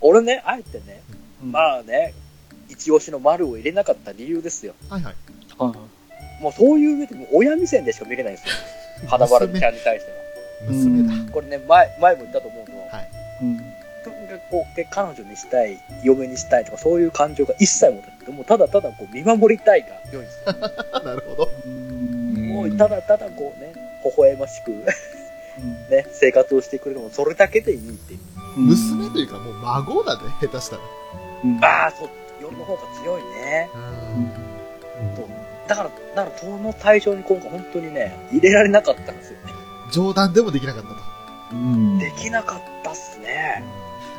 俺ね、あえてね、うんまあね、一押しの丸を入れなかった理由ですよ。はいはい。はいもうそういう上でも親目線でしか見れないんですよ。花丸ちゃんに対しては。娘だ。これね、前、前も言ったと思うのは、はいうん。とにかくこう、で彼女にしたい、嫁にしたいとか、そういう感情が一切持たなくて、もうただただこう見守りたいが良いんですよ。なるほど。もうただただこうね、微笑ましく、ね、生活をしてくれるのもそれだけでいいっていう。娘というかもう孫だね、下手したら。うんああ、そう、夜の方が強いね。うんだから、だから、その対象に今回本当にね、入れられなかったんですよね。冗談でもできなかったと。うんできなかったっすね。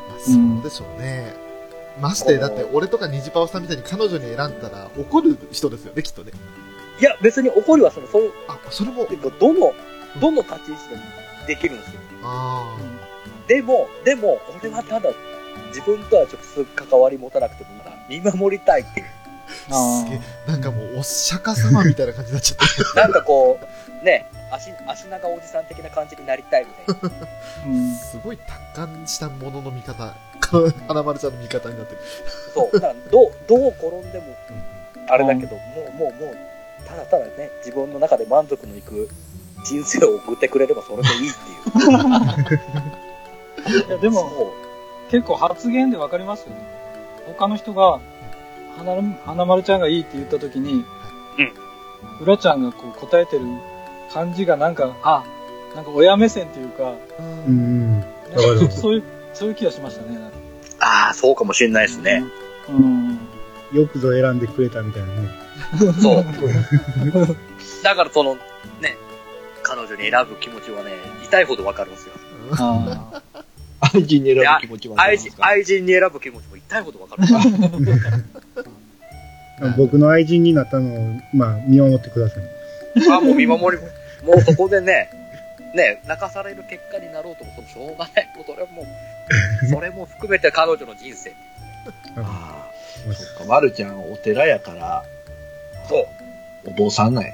まあ、そうでしょうね。まして、だって俺とかニジパオさんみたいに彼女に選んだら怒る人ですよね、きっとね。いや、別に怒りはその、そうあ、それもて、かどの、どの立ち位置でもできるんですよ。あでも、でも、俺はただ、自分とは直接関わり持たなくても、まだ見守りたいっていう。あ、すげえ。なんかもう、お釈迦様みたいな感じになっちゃった。なんかこう、ね、足、足長おじさん的な感じになりたいみたいな。うんすごい達観したものの見方、花丸ちゃんの見方になってる。そう。だから、どう、どう転んでも、あれだけど、もう、もう、もう、ただただね、自分の中で満足のいく人生を送ってくれればそれでいいっていう。いや、でも、そ結構発言でわかりますよね。他の人が、花花丸ちゃんがいいって言った時に、うん。うらちゃんがこう答えてる感じがなんか、あ、なんか親目線っていうか、うん。そういう、そういう気がしましたね。ああ、そうかもしれないですね。うん。よくぞ選んでくれたみたいなね。そう。だからその、ね、彼女に選ぶ気持ちはね、痛いほどわかるんですよ。あ愛人に選ぶ気持ちも愛人愛人に選ぶ気持ちも痛いほどわかる。僕の愛人になったのを、まあ、見守ってください。ああ、もう見守りも、もうそこでね、ね、泣かされる結果になろうとも、そのしょうがない。もうそれはもう、それも含めて彼女の人生。ああ、そっか、まるちゃんお寺やから、そう。お坊さんなんや。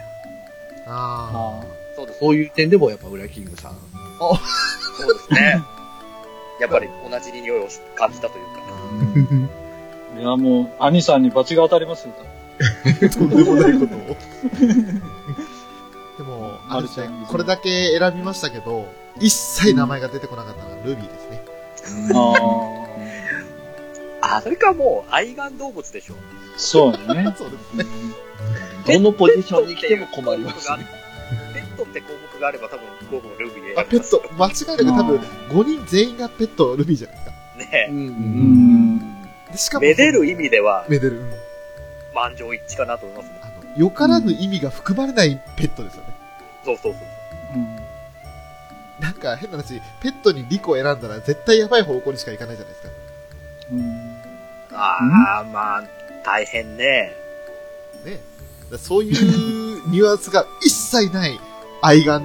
ああそうです。そういう点でもやっぱ裏キングさん。そうですね。やっぱり同じ匂いを感じたというか。あ。いや、もう、兄さんに罰が当たりますよ。とんでもないことを。でも、あれですねマルちゃん、これだけ選びましたけど、一切名前が出てこなかったのはルビーですね。ああ。あ、それかもう、愛玩動物でしょ。そうね。そうですね。どのポジションに来ても困りますね。って項目があれば多分僕もルビーであ、ペット、間違いなく多分、5人全員がペットルビーじゃないですか。ねう。うんん。でしかも、めでる意味では、めでる。うん満場一致かなと思いますね。あの、よからぬ意味が含まれないペットですよね。そうそうそう。うん。なんか変な話、ペットにリコを選んだら絶対やばい方向にしか行かないじゃないですか。うん。ああ、まあ、大変ね。ね。そういうニュアンスが一切ない愛玩っ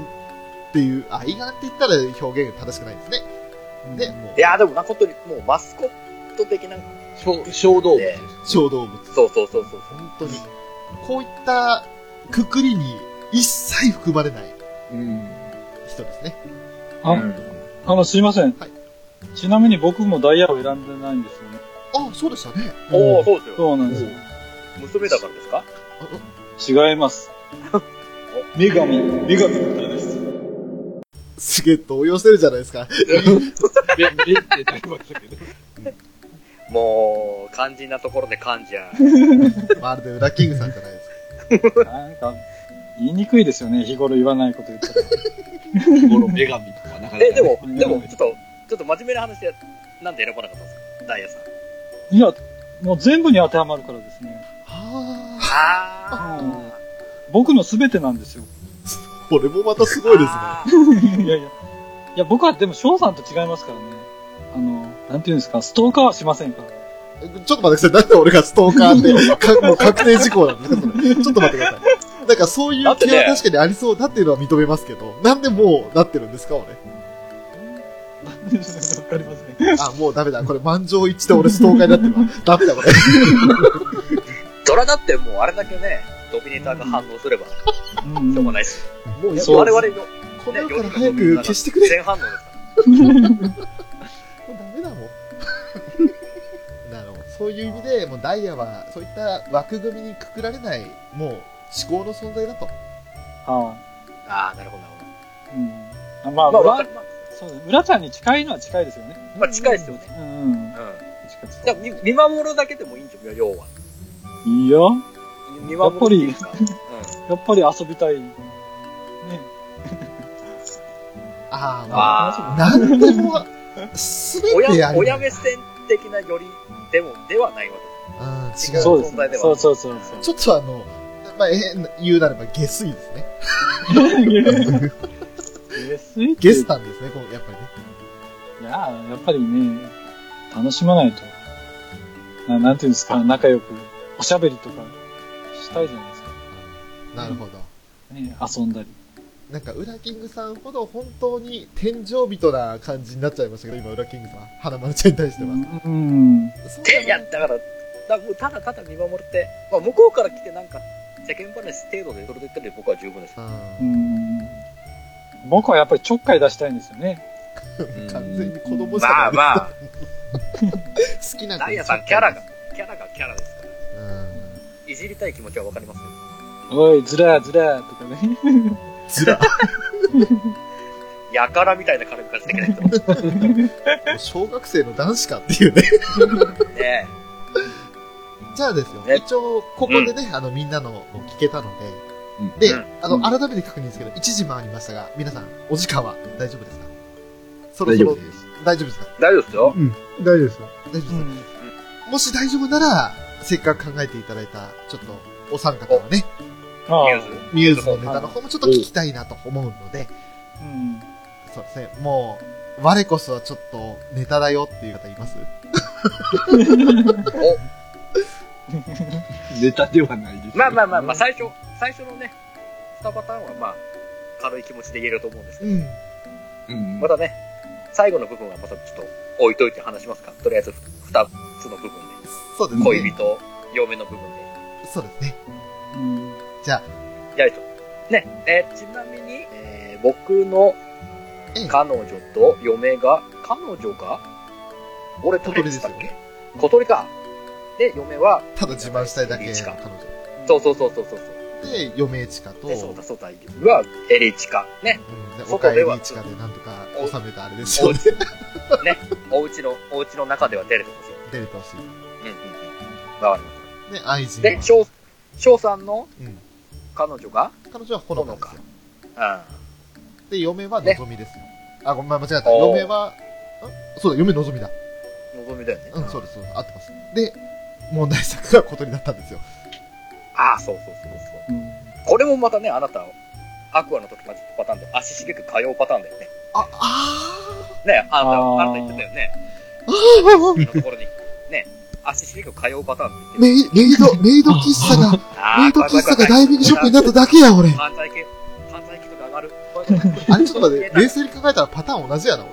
ていう、愛玩って言ったら表現正しくないですね。で、もうい、や、でもな、本当にもうマスコット的な、小小動物で小動物。そうそうそうそう。本当に。こういったくくりに一切含まれないうん。人ですね。あ、あの、すいません。はいちなみに僕もダイヤを選んでないんですよね。あ、そうでしたね。おお、そうですよ。そうなんですよ。娘だからですか？違います。女神、女神の歌です。すげえ動揺してるじゃないですか。べ、べってなりましたけど。もう、肝心なところで噛んじゃう。まるでウラキングさんじゃないですか。なんか、言いにくいですよね。日頃言わないこと言ったら。日頃女神とかなかなかね。え、でも、うんでも、ちょっと、ちょっと真面目な話で、なんで選ばなかったんですかダイヤさん。いや、もう全部に当てはまるからですね。はあうん僕の全てなんですよ。あ、これもまたすごいですね。いやいや。いや、僕はでも翔さんと違いますからね。あの、なんていうんですか、ストーカーはしませんから。ちょっと待ってください。なんで俺がストーカーって、か もう確定事項なんですかそれ。ちょっと待ってください。なんかそういう気は確かにありそうだっていうのは認めますけど、なんでもうなってるんですか俺。わかりません。あ、もうダメだ。これ満場一致で俺ストーカーになってるわ。ダメだこれ。それはだってもうあれだけね、ドミネーターが反応すれば、しうんょうがないです。もうやそう我々の、この世から早く消してくれ。前反応ですから。もうダメだもん。なるほど。そういう意味で、もうダイヤは、そういった枠組みにくくられない、もう、思考の存在だと。あああ、なるほど、なるあうん。あまあ、ほど。まあ、まあそうです。浦ちゃんに近いのは近いですよね。まあ、近いですよね。うん。うん。近いじゃ見守るだけでもいいんじゃん、要は。いいよ。見守るっていうか。やっぱり遊びたい。ね。ああ、まああ、なんでも、すべてある。親目線的なよりでも、ではないわうん、け。違う。そうです存在ではそうそうそうそう。ちょっとあの、まあ、変な言うなれば下水ですね。ゲスいってゲスタンですね、こう、やっぱりね。いやー、やっぱりね、楽しまないと。ななんていうんですか、仲良く、おしゃべりとかしたいじゃないですか。なるほど。ね、遊んだり。なんか、ウラキングさんほど本当に天井人な感じになっちゃいましたけど、今、ウラキングさん、花丸ちゃんに対しては。うん。いや、だから、だからもうただただ見守って、まあ、向こうから来てなんか、世間話程度でそれで言ってる僕は十分です。ううん。僕はやっぱりちょっかい出したいんですよね。ん完全に子供じゃないまあまあ、好きな子ダイヤさんキャラが、キャラがキャラです。いじりたい気持ちはわかりますよ。おい、ずらずらとかね。ずら。やからみたいな軽くしてきないと。小学生の男子かっていうね。ねじゃあですよ。ね一応、ここでね、あの、みんなのも聞けたのうんで、で、うんあの、改めて確認ですけど、1時回りましたが、皆さん、お時間は大丈夫ですか？そろそろ大丈夫、です。大丈夫ですか？大丈夫ですよ。うん、大丈夫ですよ。大丈夫ですか、うん。もし大丈夫なら、せっかく考えていただいた、ちょっと、お三方のね、ああニュースミューズのネタの方もちょっと聞きたいなと思うので、うん。そうですね、もう、我こそはちょっとネタだよっていう方います？ネタではないです。まあまあまあまあ、最初、最初のね、2パターンはまあ、軽い気持ちで言えると思うんですけど、うん。うん。またね、最後の部分はまたちょっと置いといて話しますか？とりあえず2つの部分そうですで、恋ね。人、嫁の部分で。そうですね。うん。じゃあ、やると。ね、えーちなみに、えー僕のええ彼女と嫁が、彼女が俺小鳥ですよ誰でしたっけ？小鳥か。で、嫁は、ただ自慢したいだけ彼女。そうそうそうそうそうそう。で、嫁チカと、で、そうだそうだ、は、エリチカ。ね。うん、で、外岡ではエリチカでなんとか収めたあれですよね。お家の、お家の中では出れてほしい。出れてほしい。うんうんうん。わかりまで、愛人す。で、は。翔、翔さんのうん。彼女が、彼女はほのかですよ。うん。で、嫁はねのぞみですよ。あ、ごめん、間違えた。おー嫁は、んそうだ、嫁のぞみだ。のぞみだよね。うん、そうです、そうです。合ってます。で、問題作が小鳥だったんですよ。ああ、そうそうそうそう。うん。これもまたね、あなた、アクアの時までパターンで、足しげく通うパターンだよね。あ、あね、あなた、あなた言ってたよね。ーあのところに、ね、足しげく通うパターンメイ、メイド、メイド喫茶が、あメイド喫茶がダイビングショップになっただけや、俺。犯罪系、犯罪系とか上がる。あれ、ちょっと待って、冷静に考えたらパターン同じやな、俺。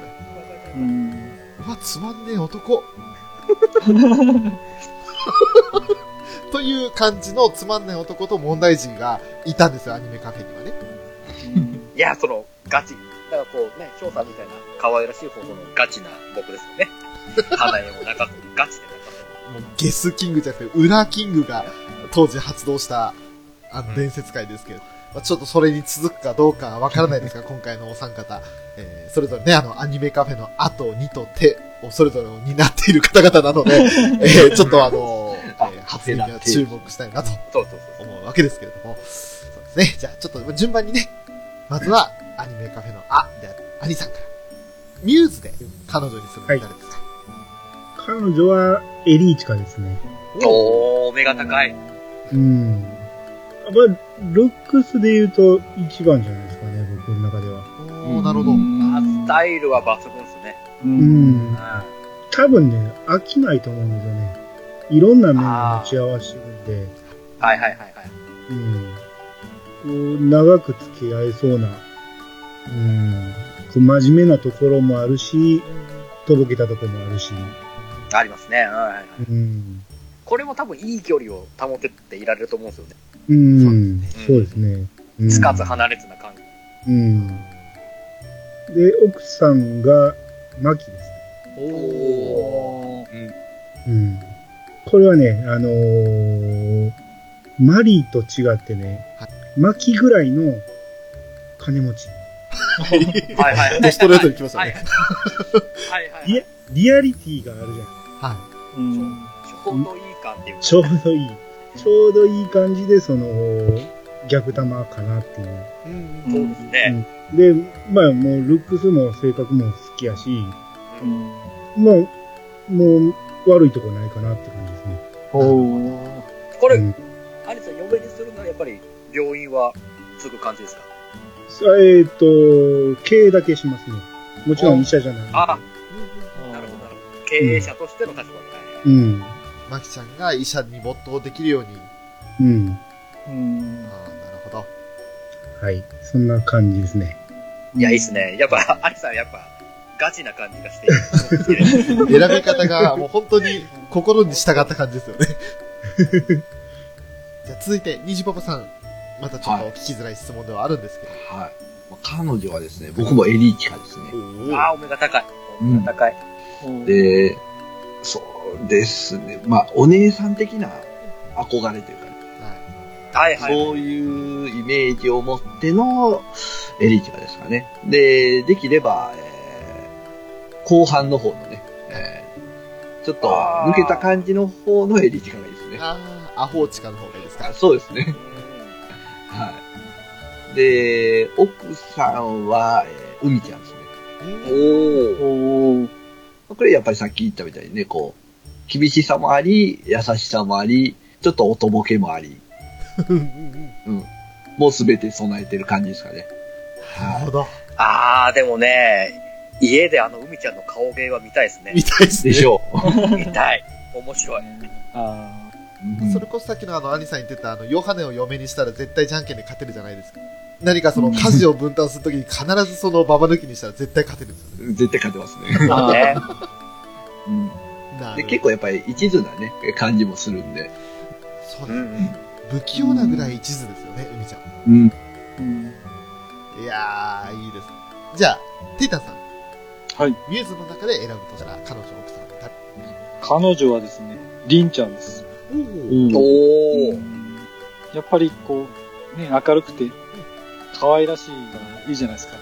うん。うわ、つまんねえ男。という感じのつまんない男と問題児がいたんですよ、アニメカフェにはね。いや、その、ガチ。だからこうね、翔さんみたいな可愛らしい方のガチな僕ですよね。花江も中とガチで中もうゲスキングじゃなくて、ウラキングが当時発動した、あの、うん伝説会ですけど、まあ、ちょっとそれに続くかどうかわからないですが、今回のお三方、えー、それぞれね、あの、アニメカフェのあと2と手をそれぞれを担っている方々なので、えー、ちょっとあのーえー発言には注目したいなとそうそうそう。思うわけですけれども、そうですね。じゃあ、ちょっと順番にね、まずは、アニメカフェのあである、アニさんから。ミューズで彼女にする彼女はエリーチカですね。おー、目が高い。うん。やっぱり、ルックスで言うと一番じゃないですかね、僕の中では。おー、なるほど。あスタイルは抜群ですね。う。うん多分ね、飽きないと思うんですよね。いろんな面を持ち合わせてるんで、はいはいはいはい。うん。こう、長く付き合えそうな、うん。こう真面目なところもあるし、とぼけたところもあるし、ありますね。はいはいはい。うん。これも多分いい距離を保てっていられると思うんですよね。うん。そそううですね。うんつかず離れずな感じ。うん。で、奥さんが、マキです。おー。うこれはね、あのーマリーと違ってねは、巻きぐらいの金持ち。はいはいはい。ドストレートに来ましたね。はいはい。リアリアリティがあるじゃん。はうん。ちょうどいい感っていうか。ちょうどいい。ちょうどいい感じで、その、逆玉かなっていう。い。うんそうですね。で、まあもう、ルックスも性格も好きやし、うん。まあ、もう、悪いとこないかなって感じですね。おー。これ、うんアニさん、嫁にするならやっぱり病院は継ぐ感じですか？えっ、と、経営だけしますね。もちろん医者じゃない。あ。経営者としての立場で。うん。マキちゃんが医者に没頭できるように。うん。うん。ああ、なるほど。はい。そんな感じですね。いや、いいっすね。やっぱ、アニさん、やっぱ、ガチな感じがしていいですね。選び方がもう本当に心に従った感じですよね。じゃあ続いて、虹パパさん。またちょっと聞きづらい質問ではあるんですけど。はい。まあ彼女はですね、僕もエリーチカですね。ああ、お目が高い。お目が高い。で、そうですね。まあ、お姉さん的な憧れというかね、はい。はいはい。そういうイメージを持ってのエリーチカですかね。で、できれば、えー後半の方のね、えーちょっと抜けた感じの方のエリーチカがいいですね。ああ、アホーチカの方がいいですか？あそうですね。はい。で、奥さんは、えー、海ちゃんですね。おー。おー。これやっぱりさっき言ったみたいにね、こう、厳しさもあり、優しさもあり、ちょっとおとぼけもあり、うん。もうすべて備えてる感じですかね。はなるほど。ああ、でもね、家であの海ちゃんの顔芸は見たいですねみ。たいですい。ね。でしょ 見たい。面白い。あう。うんそれこそさっきのあの、アニさん言ってたあの、ヨハネを嫁にしたら絶対じゃんけんで勝てるじゃないですか。何かその、家事を分担するときに必ずそのババ抜きにしたら絶対勝てるんですよね。絶対勝てますね。あ。ね。うん。で、なる結構やっぱり一途なね、感じもするんで。そうです。うん。不器用なぐらい一途ですよね、海ちゃん。うん。うん。いやー、いいです。じゃあ、テイタンさん。はい。ミューズの中で選ぶとしたら、彼女、奥さん、誰？彼女はですね、リンちゃんです。おーおー。やっぱりこう、ね、明るくて、可愛らしいからいいじゃないですか。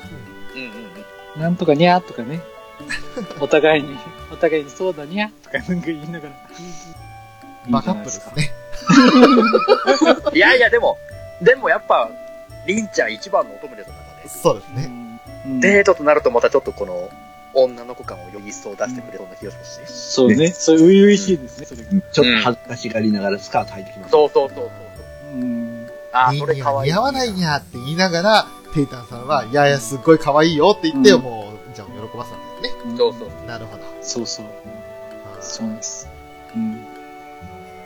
うんうんうん。なんとかにゃーとかね。お互いに、お互いにそうだにゃーとかなんか言いながら。バカップルですね。いやいや、でも、でもやっぱ、りんちゃん一番の乙女ですよ、中で。そうですね。うんデートとなるとまたちょっとこの、女の子感をより一層出してくれそうな気がしますね。そうね。そう、初々しいですね、それが。ちょっと恥ずかしがりながらスカート履いてきます。そうそうそうそう。うん。あそれ可愛い。似合わないにゃーって言いながら、テイタンさんは、いやいや、すっごい可愛いよって言って、うんもう、じゃあ喜ばせたんですね。そうそう。なるほど。そうそう。そうなんです。うん。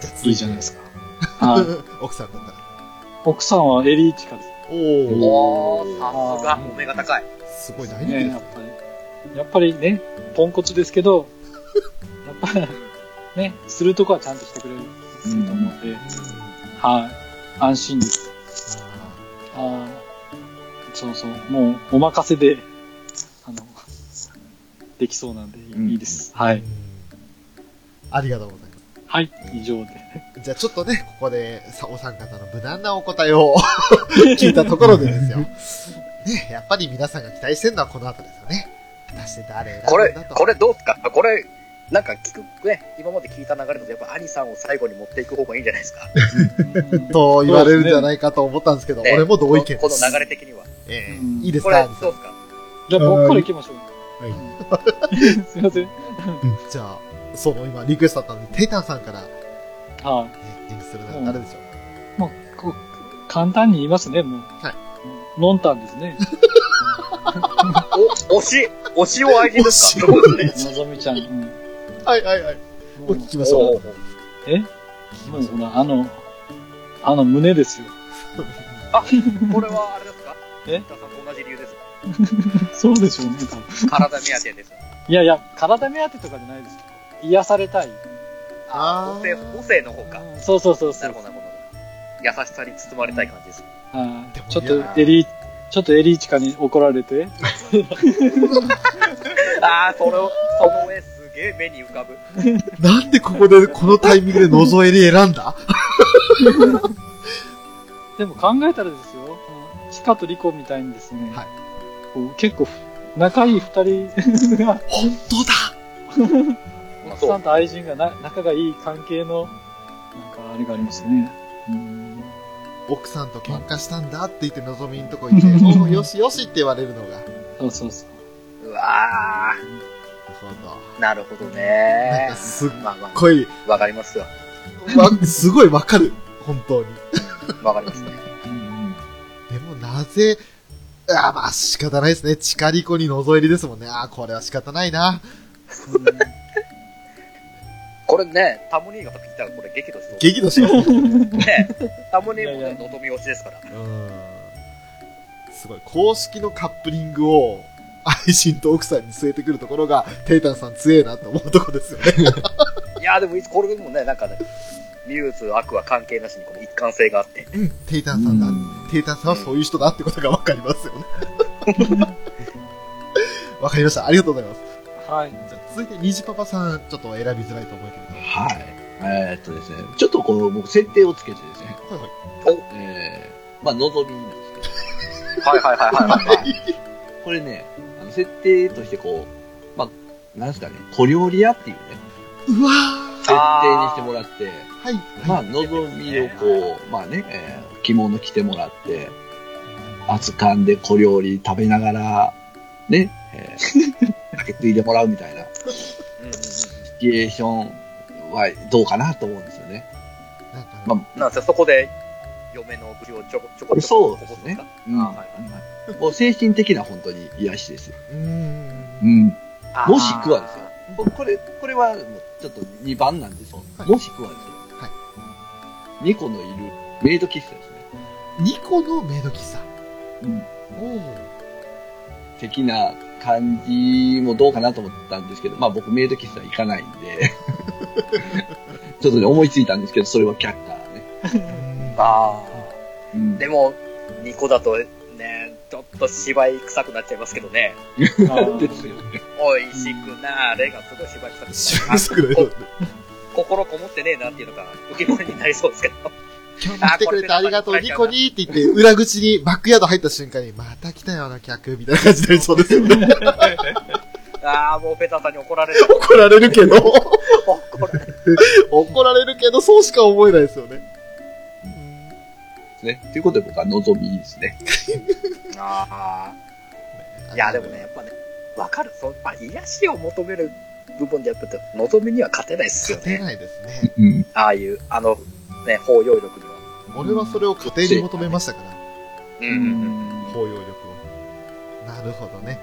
じゃいいじゃないですか。はい。奥さんだったら。奥さんはエリーチカです。おー。おー、さすが、お目が高い。すごい大人気ね、ですやっぱり。やっぱりね、ポンコツですけど、やっぱり、ね、するとこはちゃんとしてくれると思うんで、はい。安心です。ああ、そうそう。もう、お任せで、あの、できそうなんでいい,、です。はい。ありがとうございます。はい、以上で。じゃあちょっとね、ここでさお三方の無難なお答えを 聞いたところでですよ。ね、やっぱり皆さんが期待してるのはこの後ですよね。果たして誰選これこれどうすか？あこれ、なんか聞くね、今まで聞いた流れだとやっぱ兄さんを最後に持っていく方がいいんじゃないですか。と言われるんじゃないかと思ったんですけど、ね俺も同意見です。この流れ的には。ええうんこいいですか？れどうですか？じゃあ僕から行きましょう。はい。すいません。じゃあ、その今リクエストだったので、テイタンさんから、ね、はい。演じするなら誰でしょう、もう、こう、簡単に言いますね、もう。はい。ノンタンですね。お、推し、推しを愛人ですかそうですね。のぞみちゃん。うん。はいはいはい。もうお聞きましょう。え？聞きましょう。あの、あの胸ですよ。これはあれですか？え？田さんと同じ理由ですか そうでしょうね、多分。体目当てです。いやいや、体目当てとかじゃないですよ。癒されたい。あー母性、母性の方か。そうそうそうそうなるほ。ど、なるほど。優しさに包まれたい感じです。はいでもちょっいやとエリー、ちょっとエリーチカに怒られて。ああ、それを、その絵すげえ目に浮かぶ。なんでここで、このタイミングで覗えり選んだ？でも考えたらですよ、チカとリコみたいにですね、はいこう結構仲いい二人が、本当だ 奥さんと愛人がな仲がいい関係の、なんかあれがありますよね。うん奥さんと喧嘩したんだって言ってのぞみんとこ行って、よしよしって言われるのが。そうそうそう。うわほど。ー、なるほどなんねか。すっまあまごい、あ、わかりますよ。わ、すごいわかる。本当に。わかりますね。でもなぜ、あまあ仕方ないですね。チカリコに覗えりですもんね。あーこれは仕方ないな。これね、タモニーが聞いたらこれ激怒しそう。激怒しますね。ね。タモニーもね、いやいやのぞみ推しですから。うん。すごい。公式のカップリングを、愛人と奥さんに据えてくるところが、テイタンさん強えなと思うとこですよね。いや、でもいつ、これもね、なんかね、ミューズ、アクア関係なしにこの一貫性があって。うん。テイタンさんだ。テイタンさんはそういう人だってことがわかりますよね。わかりました。ありがとうございます。はい。じゃあ続いて、虹パパさん、ちょっと選びづらいと思うけれど。はい。えーっとですね、ちょっとこの僕設定をつけてですね、はいはい。えー、まあ、望みなんですけど、はいはいはいはいはい。これね、あの設定としてこう、まあ、なんですかね、小料理屋っていうね、うわ設定にしてもらって、ーはい。まあ、はい望みをこう、まあね、えー着物着てもらって、熱燗で小料理食べながら、ね、えー、酒ついてもらうみたいな シチュエーションはどうかなと思うんですよね。なんか、まうん。なんせそこで、嫁の口をちょこちょこちょこそうですねうんあはいはいはい。もう精神的な本当に癒しです。うーん。うん。もしくはですよ。ここれ、これはちょっと2番なんですよ。はいもしくはですよ。はいニコのいるメイド喫茶ですね。ニコのメイド喫茶。うん。おお。的な感じもどうかなと思ったんですけど、まあ僕メイド喫茶行かないんで、ちょっとね思いついたんですけど、それは却下ね。あうんー。でも、ニコだと、ね、ちょっと芝居臭くなっちゃいますけどね。ですよね。美味しくなーれがすごい芝居臭くなしぶすくらいこ心こもってねえなっていうのが浮き彫りになりそうですけど。今日も来てくれてありがとう、ニコニーって言って、裏口にバックヤード入った瞬間に、また来たような客、みたいな感じになりそうですよね。ああ、もうペターさんに怒られる。怒られるけど、怒られる。怒られるけど、そうしか思えないですよね。ね。ということで僕は望みですね。ああ。いや、でもね、やっぱね、わかる。そう、まあ、癒しを求める部分でやっぱ、望みには勝てないですよね。勝てないですね。うん。ああいう、あの、ね、包容力には。俺はそれを家庭に求めましたから、うんうんうん。包容力を。なるほどね。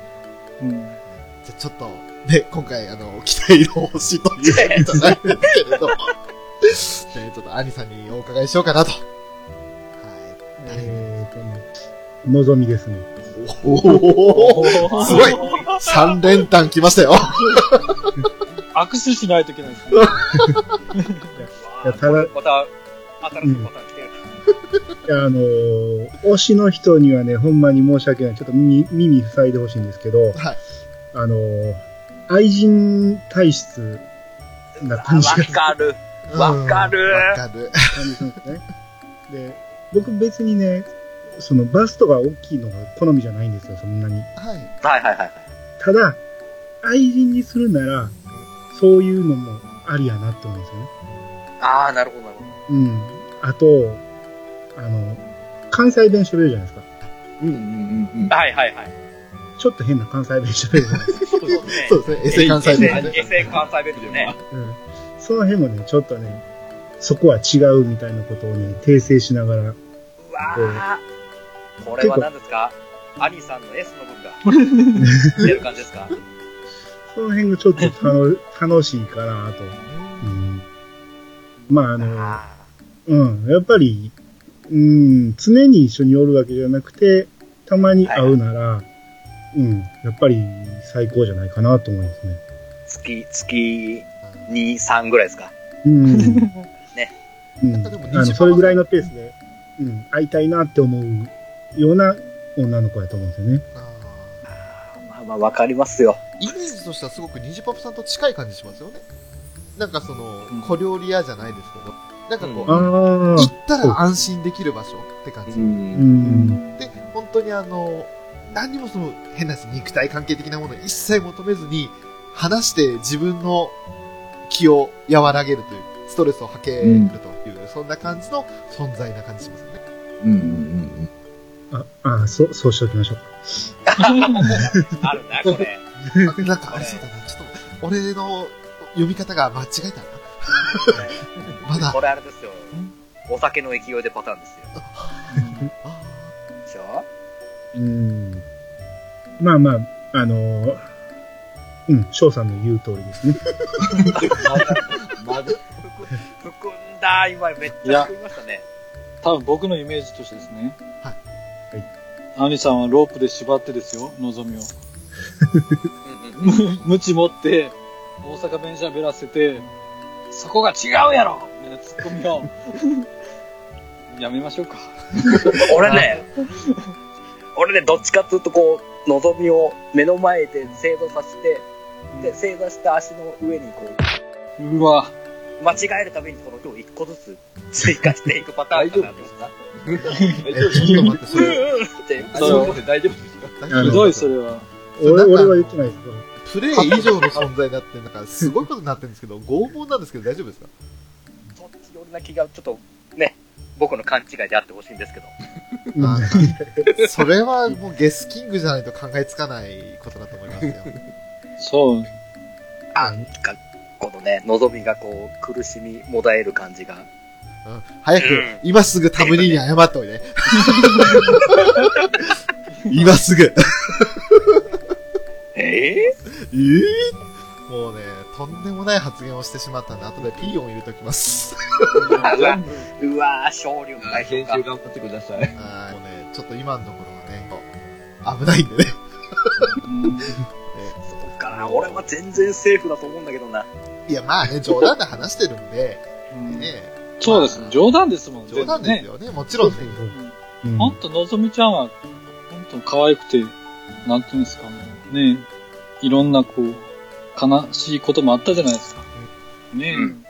うんじゃあちょっと、ね、今回、あの、期待の星というじゃないですけれど、ね、ちょっと兄さんにお伺いしようかなと。はい。えーとね、望みですね。おおすごい !3 連単来ましたよ 握手しないといけないですね。いやただまた、新しいパターン来てる。いやあのー推しの人にはね、ほんまに申し訳ない。ちょっと耳、耳塞いでほしいんですけど、はい。あのー愛人体質な感じがわかる。わかるうんわかる。感じするんですね。で、僕別にね、そのバストが大きいのが好みじゃないんですよ、そんなに。はい。はいはいはい。ただ、愛人にするなら、そういうのもありやなって思うんですよね。ああ、なるほどなるほど。うん。あと、あの、関西弁喋るじゃないですか。うんうんうんうん。はいはいはい。ちょっと変な関西弁喋るじゃないですか。そうですね。そうですね。エセ関西エ弁エセ関西弁ですね。うん。その辺もね、ちょっとね、そこは違うみたいなことをね、訂正しながら、うわあ。これは何ですか？兄さんの S の分が 出る感じですか？その辺がちょっと楽楽しいかなと。うん。まあ、あの、あうん、やっぱり、うん、常に一緒におるわけじゃなくて、たまに会うなら、うん、やっぱり最高じゃないかなと思いますね。ー月、月2、3ぐらいですか？うん。ね。うん。なんかでもあの、それぐらいのペースで、うん、会いたいなって思うような女の子やと思うんですよね。あまあまあわかりますよ。イメージとしてはすごくニジパパさんと近い感じしますよね。なんかそのうん、小料理屋じゃないですけど、なんかこう、ああ。行ったら安心できる場所って感じ。うんん。で、本当にあの、何にもその変な話肉体関係的なものを一切求めずに、話して自分の気を和らげるという、ストレスを吐けるという、そんな感じの存在な感じしますよね。うんうんあ、あそう、そうしておきましょうか。あるな、これ。あなんかありそうだな。ちょっと、俺の読み方が間違えたな。まだこ、れあれですよ。お酒の勢いでパターンですよ。あでしょ？うん。まあまあ、あのーうん、翔さんの言う通りですね。うん。まだ、含んだ、今めっちゃ含みましたね。多分僕のイメージとしてですね。はいはい。アニさんはロープで縛ってですよ、望みを。無知持って、大阪弁喋らせて、そこが違うやろみたいなツッコミを。やめましょうか。俺ね、俺ね、どっちかっていうとこう、望みを目の前で正座させて、で、正座した足の上にこうわ、う、間違えるためにこの今日一個ずつ 追加していくパターンかな。と思っちょっと待って、それ、うんうんって。そう大丈夫ですか大丈夫ひどい、それは。俺は言ってないですけど。プレイ以上の存在になって、なんかすごいことになってるんですけど、拷問なんですけど大丈夫ですかそっち寄りな気がちょっとね、僕の勘違いであってほしいんですけど。それはもうゲスキングじゃないと考えつかないことだと思いますよ。そう。あ、かこのね、望みがこう、苦しみもだえる感じが。うん早くうん、今すぐタムニーに謝っておいで。今すぐ。ええー？もうね、とんでもない発言をしてしまったんで、後でピーヨン入れておきます。うわ、うわ、昇竜あ大丈夫か。編集頑張ってくださいもうね、ちょっと今のところはね、危ないんでね。俺は全然セーフだと思うんだけどな。いや、まあね、冗談で話してるんで、うんね、そうですね。冗談ですもん、冗談ですよね、もちろんね。うんほんと、のぞみちゃんは、ほんと可愛くて、なんていうんですかね。ねいろんなこう、悲しいこともあったじゃないですか。ねえ、うんうん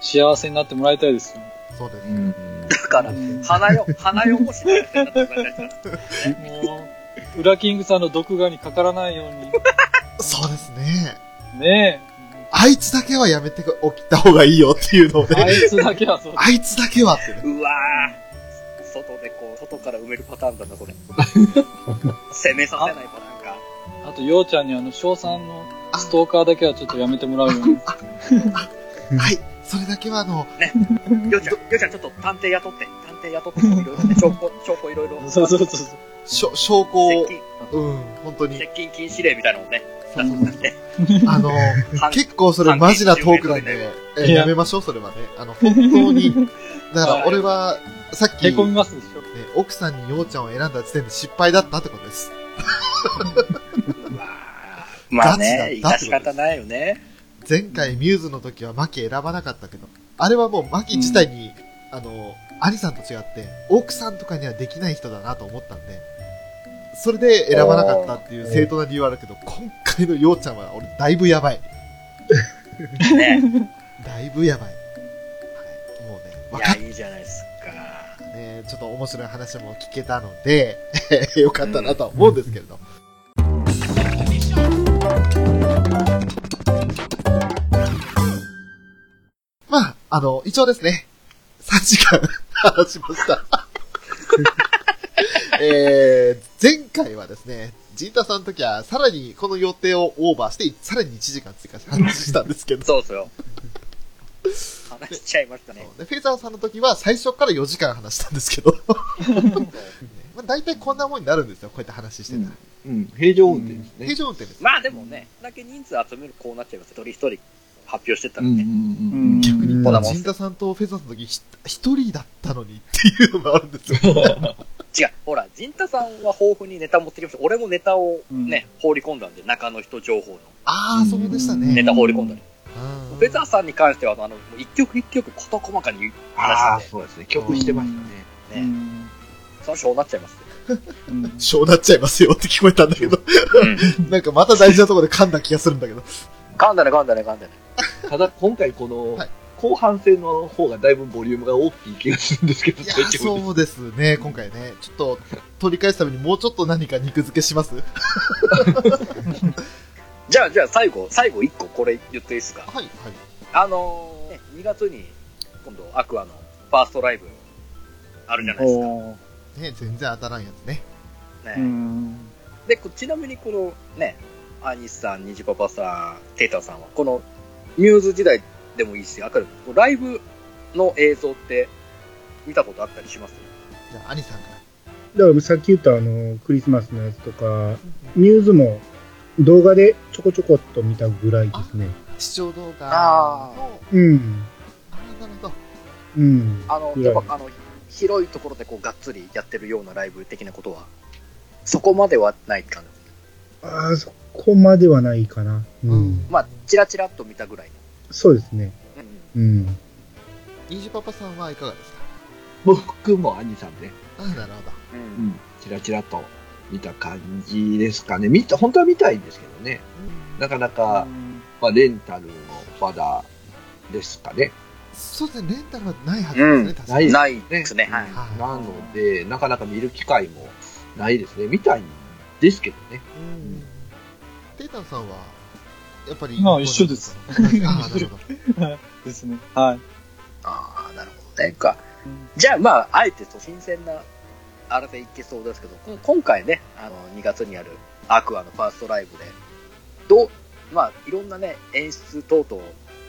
幸せになってもらいたいですよ。そうです。うん。だから、うん花よ、花汚し もう、ウラキングさんの毒牙にかからないようそうですね。に。ねあいつだけはやめておきた方がいいよっていうのをえ、あね。いつだけはそう。あいつだけはってね。うわぁ、外でこう、外から埋めるパターンだな、これ。攻めさせないパターンか。あと、ようちゃんにあの、翔さんのストーカーだけはちょっとやめてもらうように。はい。それだけはあの、ようちゃん、ようちゃんちょっと探偵雇って、探偵雇って、いろいろね、証拠、証拠いろいろ。そうそうそう証拠を接、近、うん、本当に接。近禁止令みたいなのをね、あの、判結構それマジなトークなんで、えいややめましょう、それはね。あの、本当に。だから俺は、さっき。ね奥さんにようちゃんを選んだ時点で失敗だったってことです。まあね、ガチだ致し方ないよね。前回ミューズの時はマキ選ばなかったけど、あれはもうマキ自体に、あの、アリさんと違って、奥さんとかにはできない人だなと思ったんで、それで選ばなかったっていう正当な理由はあるけど、今回のようちゃんは俺だいぶやばい。ね。だいぶやばい。はい。もうね、わいかっや、いいじゃないですか。ね、ちょっと面白い話も聞けたので、よかったなとは思うんですけれど。まあ、あの、一応ですね、3時間話しました。えー、前回はですね、ジンタさんの時はさらにこの予定をオーバーして、さらに1時間追加して話したんですけど、そうですよ。話しちゃいましたね。でフェイザーさんの時は最初から4時間話したんですけど、まあ、大体こんなもんになるんですよ、こうやって話してたら。うん。平常運転ですね。平常運転です。まあでもね、だけ人数集めるこうなっちゃいます。一人一人発表してったうんうんらね。うん。逆に言ったら、うんジンタさんとフェザーさんの時ひ一人だったのにっていうのもあるんですよ。違う、ほら、ジンタさんは豊富にネタ持ってきました。俺もネタをね、放り込んだんで、中の人情報のああ、そうでしたね。ネタ放り込んだフェザーさんに関しては、あの、もう一曲一曲事細かかにああ、話しそうですね。曲してましたね。ね、それはそうなっちゃいますよ。う んそうなっちゃいますよって聞こえたんだけど、うん。なんかまた大事なところで噛んだ気がするんだけど。噛んだね、噛んだね、噛んだね。ただ、今回このはい、後半戦の方がだいぶボリュームが大きい気がするんですけど、そうですね、今回ね。ちょっと、取り返すためにもうちょっと何か肉付けします？じゃあ、じゃあ最後、最後一個これ言っていいですか？はい、はい。あのーね、2月に、今度、アクアのファーストライブ、あるじゃないですか。ね、全然当たらんやつね。ねうん。で、こちなみにこのね、アニスさん、ニジパパさん、テータさんは、このミューズ時代でもいいし、明るい、ライブの映像って見たことあったりします？じゃあ、兄さんから。だからさっき言ったあの、クリスマスのやつとか、ミューズも動画でちょこちょこっと見たぐらいですね。視聴動画あの、うん。あーなるほど。う？ん。あの、やっぱあの、広いところでこう、がっつりやってるようなライブ的なことは、そこまではない感じ。ああ、そこまではないかな。ううんん。まあ、チラチラっと見たぐらいそうですね。の。うんうん。ニジパパさんはいかがですか？僕も兄さんね、あーなるほど。うんうん、チラチラと見た感じですかね。見た、本当は見たいんですけどね。なかなか、まあ、レンタルのまだですかね。そうですね、レンタルはないはずですね、確かに。ないですね。はい。はいなので、なかなか見る機会もないですね。見たいんですけどね。うんテイタンさんは、やっぱり。まあ一緒ですああ、なるほど。ですね。はい。ああ、なるほどね。か。じゃあ、まあ、あえて新鮮な、あれでいけそうですけど、こ今回ね、あの、2月にあるアクアのファーストライブで、どう、まあ、いろんなね、演出等々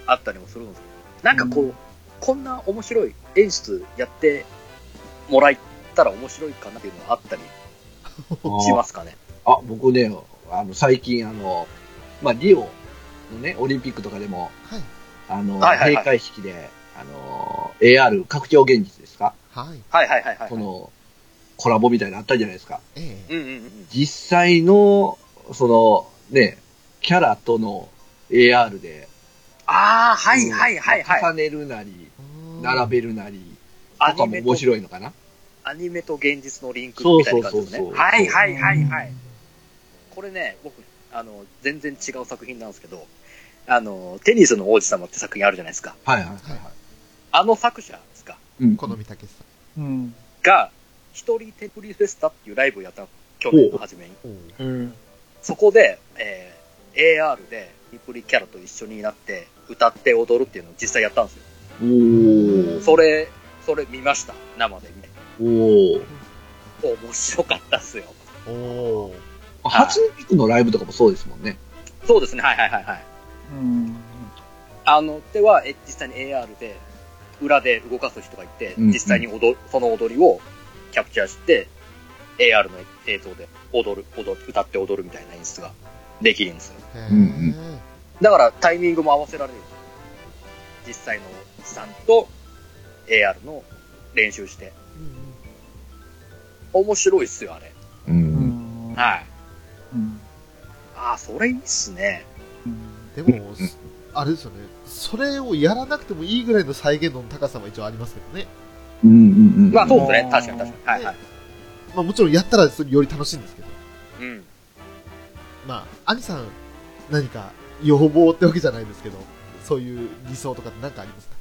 あったりもするんですけど、なんかこう、うんこんな面白い演出やってもらえたら面白いかなっていうのはあったりしますかね？あ、僕ね、あの、最近、あの、まあ、リオのね、オリンピックとかでも、はい。あの、はいはいはい閉会式で、あの、AR 拡張現実ですか？はい。はいはいはいはい。この、コラボみたいなのあったじゃないですか。ええ。うんうんうん。実際の、その、ね、キャラとの AR で、ああ、はいはいはいはい。重ねるなり、並べるなり、ととかも面白いのかな？アニメと現実のリンクそうみたいな感じですね。そうそう。はいはいはいはい。これね、僕、あの、全然違う作品なんですけど、あの、テニスの王子様って作品あるじゃないですか。はいはいはい。あの作者ですか？うん。好みたけしさうん。が、一人テプリフェスタっていうライブをやったの去年の初めに。ん。うん。そこで、えー AR でテプリキャラと一緒になって、歌って踊るっていうのを実際やったんですよ。おー。それ、それ見ました。生で見て。おー。面白かったっすよ。おおー。初音ミクのライブとかもそうですもんね。そうですね、はいはいはいはい。うん。あの、では、え実際に AR で、裏で動かす人がいて、うん実際に踊る、その踊りをキャプチャーして、AR の映像で踊る、踊る、歌って踊るみたいな演出ができるんですよ。へえ。うんうんだからタイミングも合わせられる。実際のおじさんと AR の練習して。面白いっすよ、あれ。う。うんん。はい。うん。ああ、それいいっすね。でも、あれですよね。それをやらなくてもいいぐらいの再現度の高さは一応ありますけどね。うんうんうん。まあそうですねう。ん確かに確かに。はいはい。まあもちろんやったらそれより楽しいんですけど。うん。まあ、兄さん、何か要望ってわけじゃないですけど、そういう理想とかって何かありますか？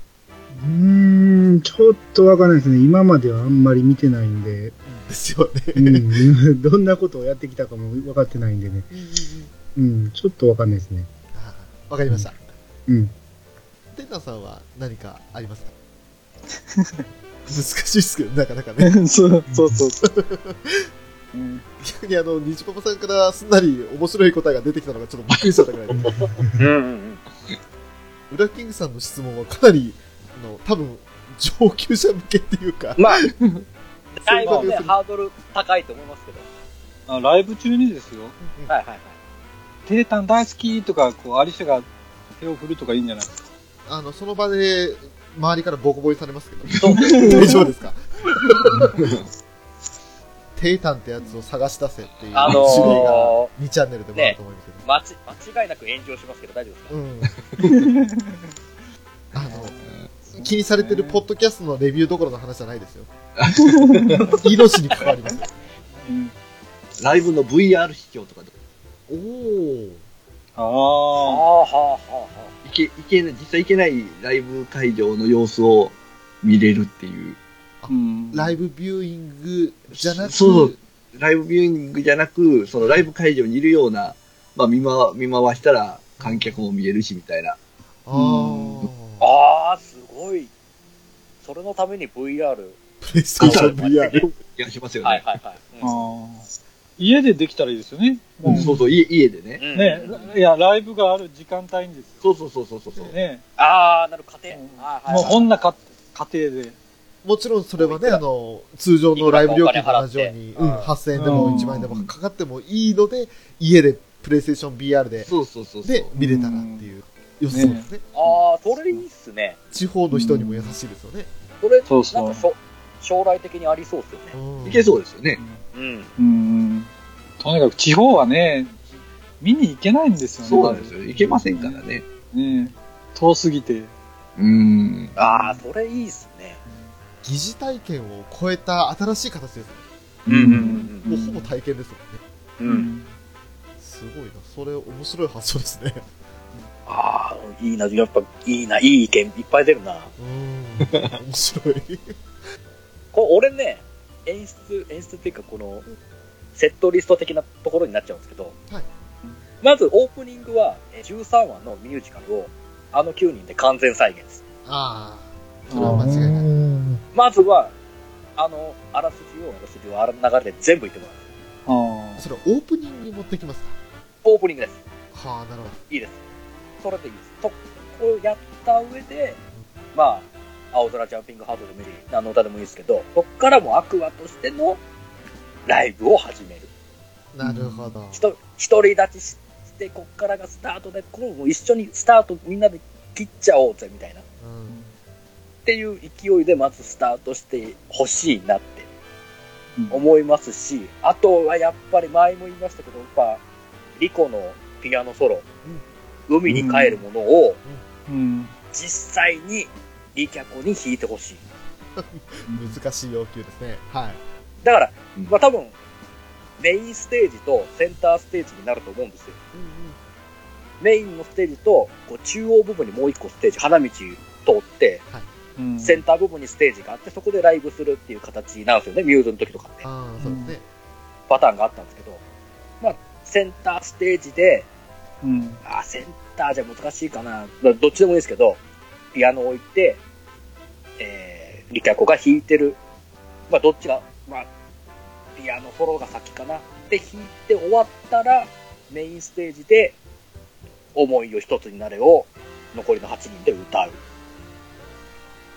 うーん、ちょっとわかんないですね。今まではあんまり見てないんで、ですよね。うん、どんなことをやってきたかも分かってないんでね。うん、ちょっとわかんないですね。わかりました。うん。テンタンさんは何かありますか？難しいですけど、なかなかね。そうそうそうそう。うん。逆にあの、ニジパパさんからすんなり面白い答えが出てきたのがちょっとびっくりしちゃったぐらいで。うんうんうん。ウラキングさんの質問はかなり、あの、多分、上級者向けっていうか、まあ、だいぶね、ハードル高いと思いますけど。あライブ中にですよ。はいはいはい。テレタン大好きとか、こう、アリシャが手を振るとかいいんじゃない？ですか。あの、その場で、周りからボコボコにされますけど、大丈夫ですか？テイタンってやつを探し出せっていうあ種類がの2チャンネルでもあると思いますけど。ー、間ち間違いなく炎上しますけど大丈夫ですかうん。あの、気にされてるポッドキャストのレビューどころの話じゃないですよ。命に関わります。うん。ライブの VR 視聴とかでおー。あはああ。はあはあはあ。いけ、いけない、実際行けないライブ会場の様子を見れるっていう。うん。ライブビューイングじゃなくそうライブビューイングじゃなく、そのライブ会場にいるような、まあ見回見回したら観客も見えるしみたいな。あー。ああ、すごい。それのために VR。プレイステーション VR。気がしますよね。はいはいはい。あー家でできたらいいですよね。もうそうそう、家家でね。うんね、いや、ライブがある時間帯にですよ。そうそうそうそうそう。ね、ああ、なるほど、家庭。うんはいはいもうはいこんなか家庭で。もちろんそれはね、あの、通常のライブ料金と同じように、うん、いくらかお金払って8000円でもうん1万円でもかかってもいいので、家でプレイステーション VR で、そうそうそうそう。で、見れたらっていう。良さそうですね。ああ、それいいっすね。地方の人にも優しいですよね。それ、そうそうなんかしょ将来的にありそうっすよね。うんいけそうですよね。うん。うん。とにかく地方はね、見に行けないんですよね。そうなんですよ。いけませんからね。ね遠すぎて。うん。ああ、それいいっすね。疑似体験を超えた新しい形ですね。うんうんもうほぼ体験ですもんね。うん。うん。すごいな。それ面白い発想ですね。ああ、いいな、やっぱいいな、いい意見いっぱい出るな。うん。面白い。これ俺ね、演出、演出っていうかこの、セットリスト的なところになっちゃうんですけど、はいまずオープニングはえ13話のミュージカルをあの9人で完全再現です。ああ。それは間違いない。まずは、あの、あらすじを、あらすじをあら流れで全部言ってもらう。あそれオープニングに持ってきますオープニングです。かはあ、なるほいいです。それでいいです。と、こうやった上で、まあ、青空ジャンピングハートでもいい、何の歌でもいいですけど、こっからもアクアとしてのライブを始める。ど。なるほど。ひと独り立ちして、こっからがスタートで、これも一緒にスタートみんなで切っちゃおうぜ、みたいな。っうん。ていう勢いでまずスタートしてほしいなってうん思いますし、あとはやっぱり前も言いましたけど、やっぱ、リコのピアノソロ、海に帰るものをうん。実際にリキャコに弾いてほしい。難しい要求ですね。はい。だから、うんまあ多分、メインステージとセンターステージになると思うんですよ。メインのステージと、こう中央部分にもう一個ステージ、花道通って、うんセンター部分にステージがあって、そこでライブするっていう形なんですよね、ミューズの時とかって。ああ、そうですね。パターンがあったんですけど、まあ、センターステージで、うん。あ、センターじゃ難しいかな。どどっちでもいいですけど、ピアノを置いて、えー、リキャコが弾いてる。まあ、どっちが、まあ、ピアノソロが先かな。で、弾いて終わったら、メインステージで、思いを一つになれを、残りの8人で歌う。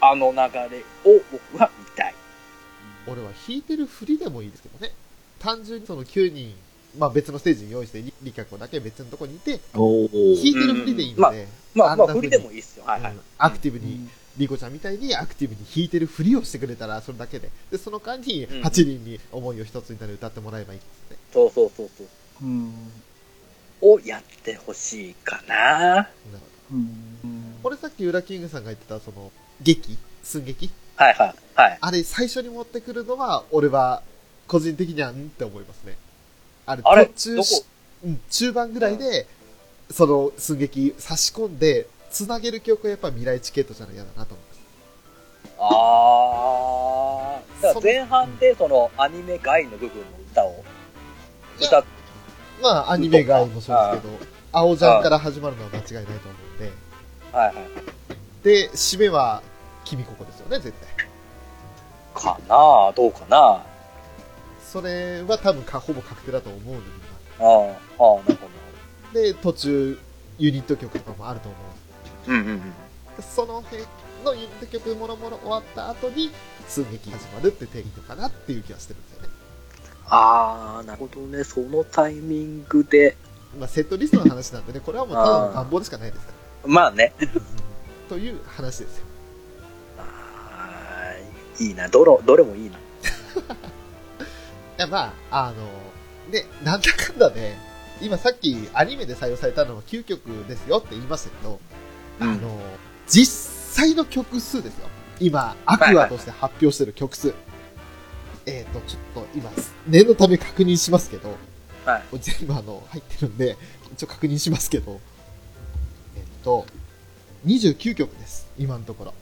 あの流れを僕は見たい。俺は弾いてる振りでもいいですけどね。単純にその9人、まあ別のステージに用意して、リリキャコだけ別のとこにいて、お弾いてる振りでいいので、まあ、まあ、振りでもいいっすよ。はいはい。うんアクティブに、リコちゃんみたいにアクティブに弾いてるふりをしてくれたら、それだけで。で、その間にうん8人に思いを一つになる歌ってもらえばいいですね。そうそうそうそう。うん。をやってほしいかな。なるほどうん。俺さっきウラキングさんが言ってた、その、劇？寸劇？はいはい。はい。あれ最初に持ってくるのは、俺は、個人的には、んって思いますね。あれ、途中どこ？うん、中盤ぐらいで、その寸劇差し込んで、つなげる曲はやっぱ未来チケットじゃない嫌だなと思います。あー。だから前半でそのアニメ外の部分の歌を歌っまあ、アニメ外もそうですけど、青ジャンから始まるのは間違いないと思うんで、はいはい。で、締めは、君ここですよね、絶対。かなどうかなそれは多分か、ほぼ確定だと思うんで、ああ、ああ、なるほど。で、途中、ユニット曲とかもあると思う。うんうんうん。でその辺の曲もろもろ終わった後に、寸劇始まるって定義かなっていう気がしてるんですよね。あー、なるほどね。そのタイミングで。まあ、セットリストの話なんでね、これはもうただの願望でしかないですから。まあね。という話ですよ。あーいいな。どれ、どれもいいな。いや、まあ、あの、で、なんだかんだね、今さっきアニメで採用されたのは9曲ですよって言いましたけど、あの、実際の曲数ですよ。今、アクアとして発表してる曲数。えっ、と、ちょっと今、念のため確認しますけど、はい。全部あの、入ってるんで、一応確認しますけど、えっと、29曲です。今のところ。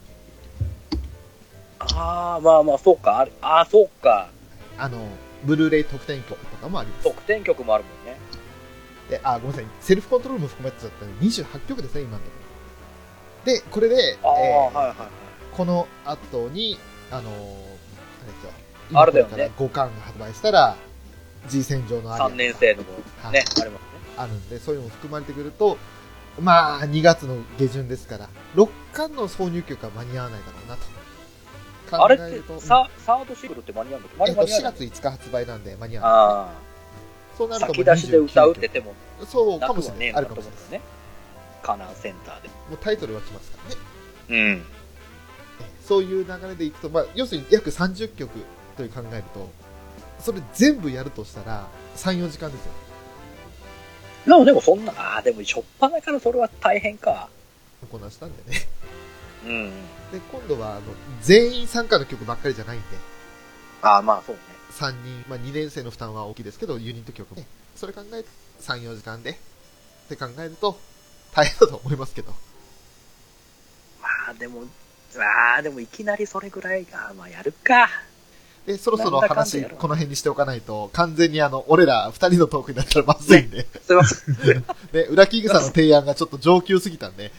ああ、まあまあ、そうか。あれああ、そうか。あの、ブルーレイ特典曲とかもあります。得点曲もあるもんね。で、あ、ごめんなさい。セルフコントロールも含まれてちゃったんで、28曲ですね、今のところ。で、これで、えーはいはいはい。この後に、あのー、あれですよ。あれだよね今これから5巻が発売したら、G 戦場のアリア3年生のはいね、ありますね。あるんで、そういうのも含まれてくると、まあ、2月の下旬ですから、6巻の挿入曲は間に合わないだろうなと。あれっえると、ササードシングルって間に合うんだっけ間えっと、4に合わない月5日発売なんで間に合わない。あそうなあ、るともう先出しで歌うって29ても、曲そうなかもしれない。あるかもしれない。と思うんですね。カナンセンターで。もうタイトルは来ますからね。うん。えそういう流れでいくと、まあ、要するに約30曲という考えると、それ全部やるとしたら、3、4時間ですよ。でもでもそんな、ああ、でもしょっぱなからそれは大変か。こなしたんでね。うん。で、今度は、あの、全員参加の曲ばっかりじゃないんで、ああ、まあそうね。3人、まあ2年生の負担は大きいですけど、ユニット曲も。それ考えて、3、4時間で、って考えると、大変だと思いますけど。まあでも、ああ、でもいきなりそれぐらいが、まあやるか。で、そろそろ話、この辺にしておかないと、完全にあの、俺ら2人のトークになったらまずいんで、すいません。で、裏キングさんの提案がちょっと上級すぎたんで、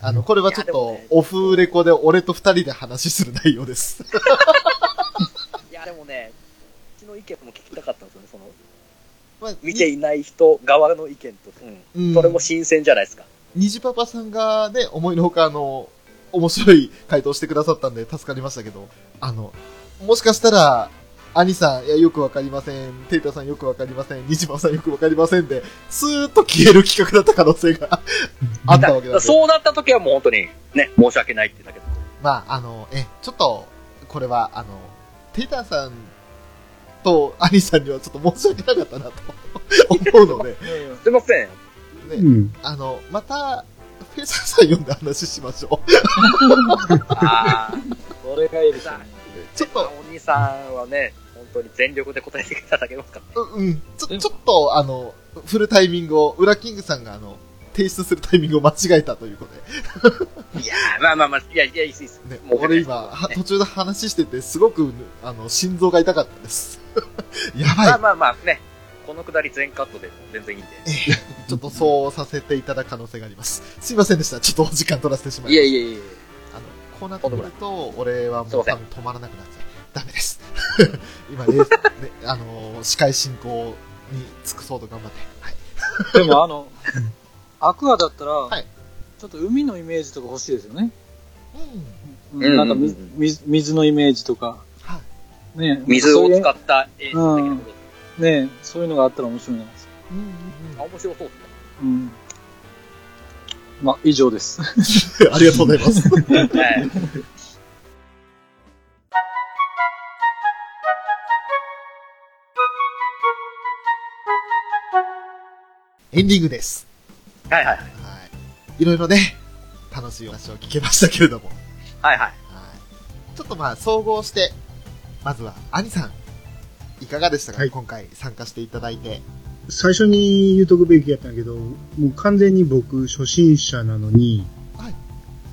あの、これはちょっとオフレコで俺と2人で話する内容です。いやでもね、うちの意見も聞きたかったんですよね。その、まあ見ていない人側の意見と、うん。うんそれも新鮮じゃないですか。虹パパさんがね、思いのほかあの、面白い回答してくださったんで助かりましたけど、あの、もしかしたら、兄さん、いや、よくわかりません。テイタさんよくわかりません。虹パパさんよくわかりませんで、スーッと消える企画だった可能性が あったわけなんで。そうなった時はもう本当に、ね、申し訳ないってだけど。まあ、あの、え、ちょっと、これは、あの、テイターさんと兄さんにはちょっと申し訳なかったなと思うので、すいません。ね、うん。あの、また、フェイサーさん読んで話しましょう。ああ。それがいいですよね。ちょっと、お兄さんはね、本当に全力で答えていただけますからね。うん、うん、ちょ、ちょっと、あの、振るタイミングを、ウラキングさんが、あの、提出するタイミングを間違えたということいやー、まあまあまあ、いやいや、いいです、いいです。で。ね、もう俺今、は途中で話してて、すごく、あの、心臓が痛かったです。やばいまあ。まあまあね、このくだり全カットでも全然いいんで。ちょっとそうさせていただく可能性があります。すいませんでした。ちょっとお時間取らせてしまいました。いやいやいやあの、こうなってくると、俺はもう多分止まらなくなっちゃう。ダメです。今ね、ね、あの、司会進行に尽くそうと頑張って。はい。でもあの、アクアだったら、はいちょっと海のイメージとか欲しいですよね。うん。うんなんか水水のイメージとか。はい。ね水を使っった演出的なこと。ねそういうのがあったら面白いんじゃないですか。うんうんあ、面白そうですね。うん。まあ、以上です。うん。ありがとうございます。はい。エンディングです。はいはいはい。はい。いろいろね、楽しいお話を聞けましたけれども。はいはい。はい。ちょっとまあ、総合して、まずは、兄さん、いかがでしたか、はい今回参加していただいて。最初に言うとくべきやったんやけど、もう完全に僕初心者なのに、はい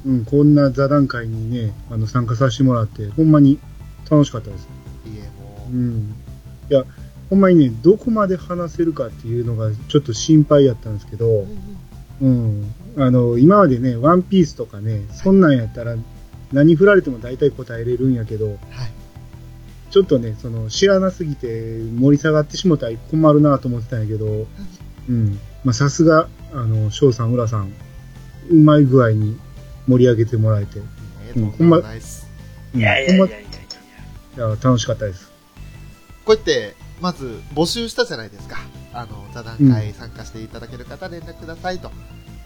うん、こんな座談会にね、あの参加させてもらって、ほんまに楽しかったです。いえ、もうう、ん。いや、ほんまにね、どこまで話せるかっていうのがちょっと心配やったんですけど、うん。あの、今までね、ワンピースとかね、そんなんやったら何振られても大体答えれるんやけど、はい。ちょっとね、その、知らなすぎて盛り下がってしもたら困るなと思ってたんやけど、うん。まあ、さすが、あの、翔さん、浦さん、うまい具合に盛り上げてもらえて、ねうんとんでもないです。うんいやいやいほんまやいやいやいや。いや楽しかったです。こうやって、まず募集したじゃないですか。あの、座談会参加していただける方連絡くださいと。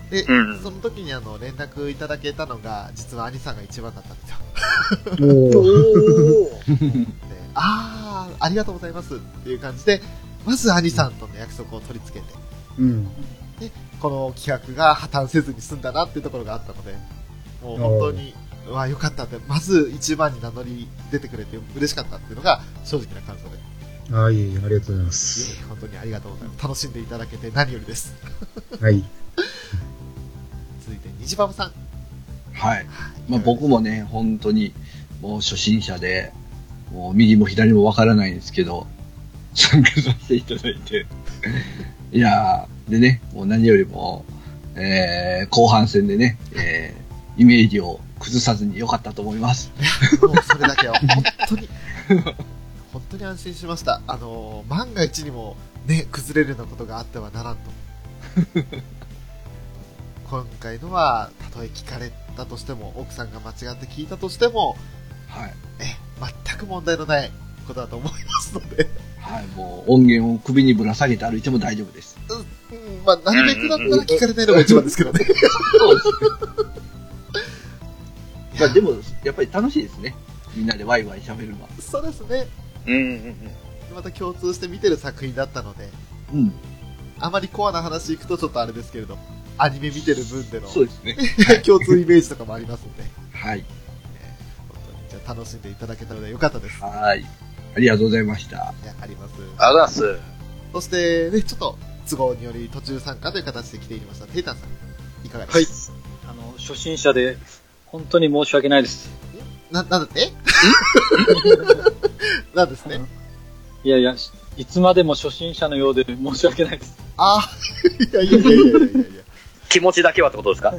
で、うんその時にあの、連絡いただけたのが、実は兄さんが一番だったんですよ。お あー、ありがとうございますっていう感じで、まず兄さんとの約束を取り付けて、うん。この企画が破綻せずに済んだなっていうところがあったので、もう本当には良かったって、まず一番に名乗り出てくれて嬉しかったっていうのが正直な感想で。ああ、いえいえ、ありがとうございまいえす。本当にありがとうございます。楽しんでいただけて何よりです。はい。続いて、虹パパさん。はい。まあ僕もね、本当に、もう初心者で、もう右も左もわからないんですけど、参加させていただいて。いやー、でね、もう何よりも、えー、後半戦でね、えー、イメージを崩さずに良かったと思います。もうそれだけは、本当に、本当に安心しました。あのー、万が一にもね、崩れるようなことがあってはならんと。今回のは、たとえ聞かれたとしても、奥さんが間違って聞いたとしても、はい。え、全く問題のないことだと思いますので、はい、もう音源を首にぶら下げて歩いても大丈夫です。うん、まあ、なるべくだったら聞かれないのが一番ですけどね。です。まあでも、やっぱり楽しいですね。みんなでワイワイ喋るのは。そうですね。うんうんうん。また共通して見てる作品だったので、うん。あまりコアな話いくとちょっとあれですけれど、アニメ見てる分でのそうですね。共通イメージとかもありますので、はい。本当にじゃあ楽しんでいただけたのでよかったです。はい。ありがとうございました。いや、あります。ありがとうございます。そして、ね、ちょっと都合により途中参加という形で来ていました、テイタンさん、いかがですか？あの、初心者で、本当に申し訳ないです。な、なんだって？なんですね？いやいや、いつまでも初心者のようで申し訳ないです。ああ、いやいやいやいやいやいや。気持ちだけはってことですか？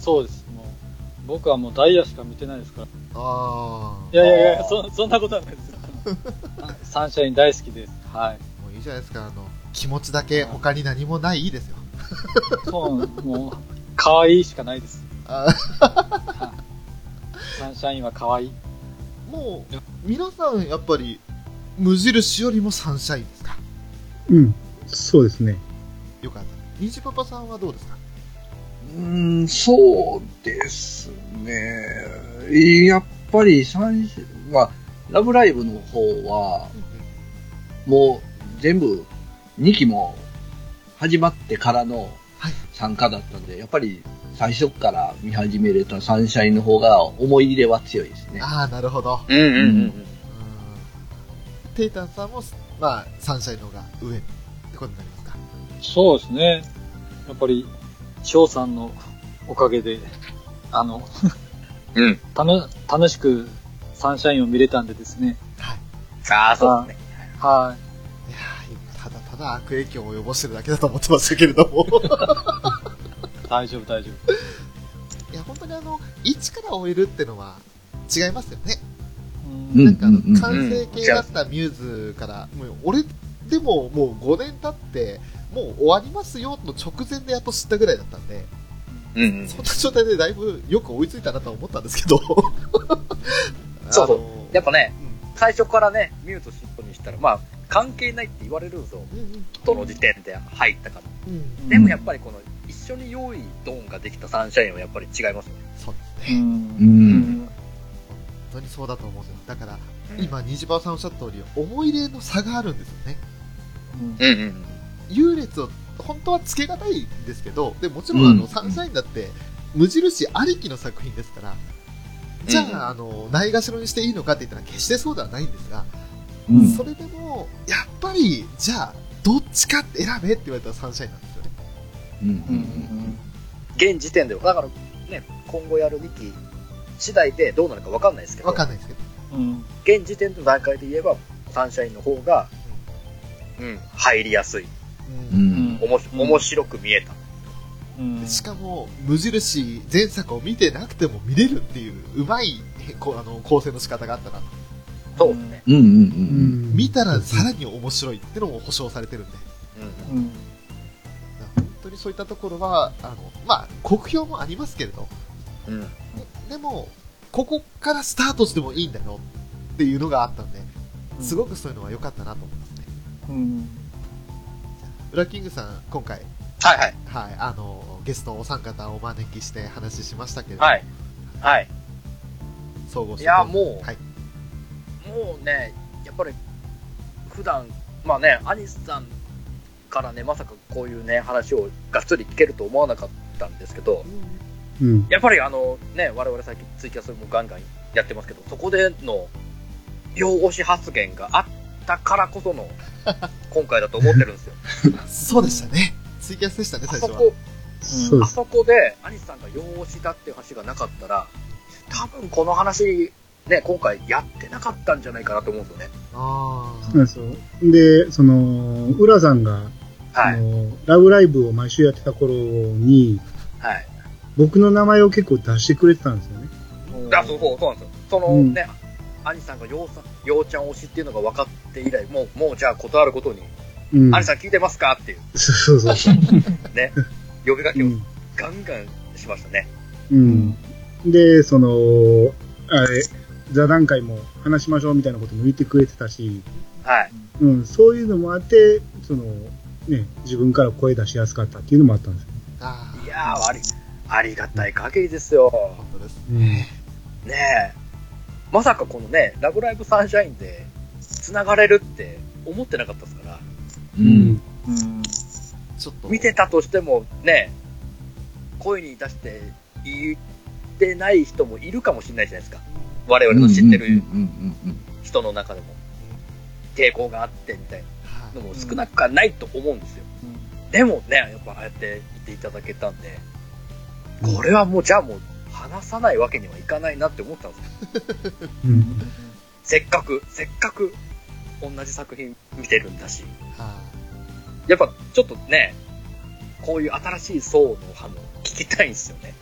そうです。もう、僕はもうダイヤしか見てないですから。あいやいやいや、そそんなことはないです サンシャイン大好きです。はい。あ、もういいじゃないですか、あの、気持ちだけ他に何もないいいですよ。そう、もう、可愛いしかないです。あサンシャインは可愛い。ーもう、皆さんやっぱり、無印よりもサンシャインですか？うん。そうですね。よかった。虹パパさんはどうですか？うーん、そうですね。やっぱり三種、まあ、ラブライブの方は、もう全部2期も始まってからのはい参加だったんで、やっぱり最初から見始めれたサンシャインの方が思い入れは強いですね。ああ、なるほど。うんうんうんうんテイタンさんも、まあ、サンシャインの方が上ってことになりますか？そうですね。やっぱり、翔さんのおかげで、あの、うん。うん。たの、楽しくサンシャインを見れたんでですね。はい。ああ、そうですね。はいやーただただ悪影響を及ぼしてるだけだと思ってましたけれども。い。大丈夫、大丈夫。いや、本当にあの、一から終えるってのは違いますよね。なんかあの完成形だったミューズから、もう俺でももう5年経って、もう終わりますよの直前でやっと知ったぐらいだったんで、うんうん。そんな状態でだいぶよく追いついたなとは思ったんですけど。そうそうやっぱね、う最初からね、ミュートシットにしたら、まあ、関係ないって言われるんですよ。んうんどの時点で入ったか。うんでもやっぱりこの、一緒に用意ドンができたサンシャインはやっぱり違いますよね。そうですね。うん。うん本当にそうだと思うんですよ。だから、今、虹パさんおっしゃった通り、思い入れの差があるんですよね。うんうんうん。優劣を本当はつけがたいんですけど、でもちろんあの、うんサンシャインだって無印ありきの作品ですから、じゃあ、うんあの、ないがしろにしていいのかって言ったら決してそうではないんですが、うんそれでも、やっぱり、じゃあ、どっちかって選べって言われたらサンシャインなんですよね。うんうんうん現時点では、だからね、今後やる2期次第でどうなるかわかんないですけど、わかんないですけど。うん。現時点の段階で言えば、サンシャインの方が、うん、入りやすい。ううんんおも面白く見えた。うん。しかも、無印前作を見てなくても見れるっていう、うまい、へこうあの、構成の仕方があったなと。そうですね。うんうんうん見たらさらに面白いってのも保証されてるんで。うんうん。本当にそういったところは、あの、まあ、酷評もありますけれど、うん。ででも、ここからスタートしてもいいんだよっていうのがあったんで、すごくそういうのは良かったなと思いますね。うん。ブラッキングさん、今回、はいはい。はい、あの、ゲストお三方をお招きして話しましたけれど、はい。はい。総合して。いや、もう、はい。もうね、やっぱり、普段、まあね、アニスさんからね、まさかこういうね、話をがっつり聞けると思わなかったんですけど、うん。やっぱりあのね、我々最近ツイキャスもガンガンやってますけど、そこでの用押し発言があったからこその今回だと思ってるんですよ。そうでしたね。ツイキャスでしたね、あ最初は。あそこで、アニスさんが用押しだっていう話がなかったら、多分この話、ね、今回やってなかったんじゃないかなと思うんですよね。あそうなんですよ。で、その、浦さんが、はい。ラブライブを毎週やってた頃に、はい。僕の名前を結構出してくれてたんですよね。あ、そうそう、そうなんですよ。そのうんね、アニさんがようさん、ようちゃん推しっていうのが分かって以来、もう、もうじゃあ断ることに、うん。さん聞いてますかっていう、そうそうそう。ね、呼びかけをうん。ガンガンしましたね。うん。で、その、あれ、座談会も話しましょうみたいなことも言ってくれてたし、はい。うん、そういうのもあって、その、ね、自分から声出しやすかったっていうのもあったんですよ。あ。あいやー、あり、ありがたい限りですよ。本当です。うん。ねえ。まさかこのね、ラブライブサンシャインで、繋がれるって思ってなかったですから、うん。うん。ちょっと。見てたとしてもね、声に出して言ってない人もいるかもしれないじゃないですか。我々の知ってる人の中でも。抵抗があってみたいなのも少なくはないと思うんですよ。でもね、やっぱああやって言っていただけたんで、これはもうじゃあもう話さないわけにはいかないなって思ったんですよ。うん。せっかく、せっかく同じ作品見てるんだし。はやっぱちょっとね、こういう新しい層の派も聞きたいんですよね。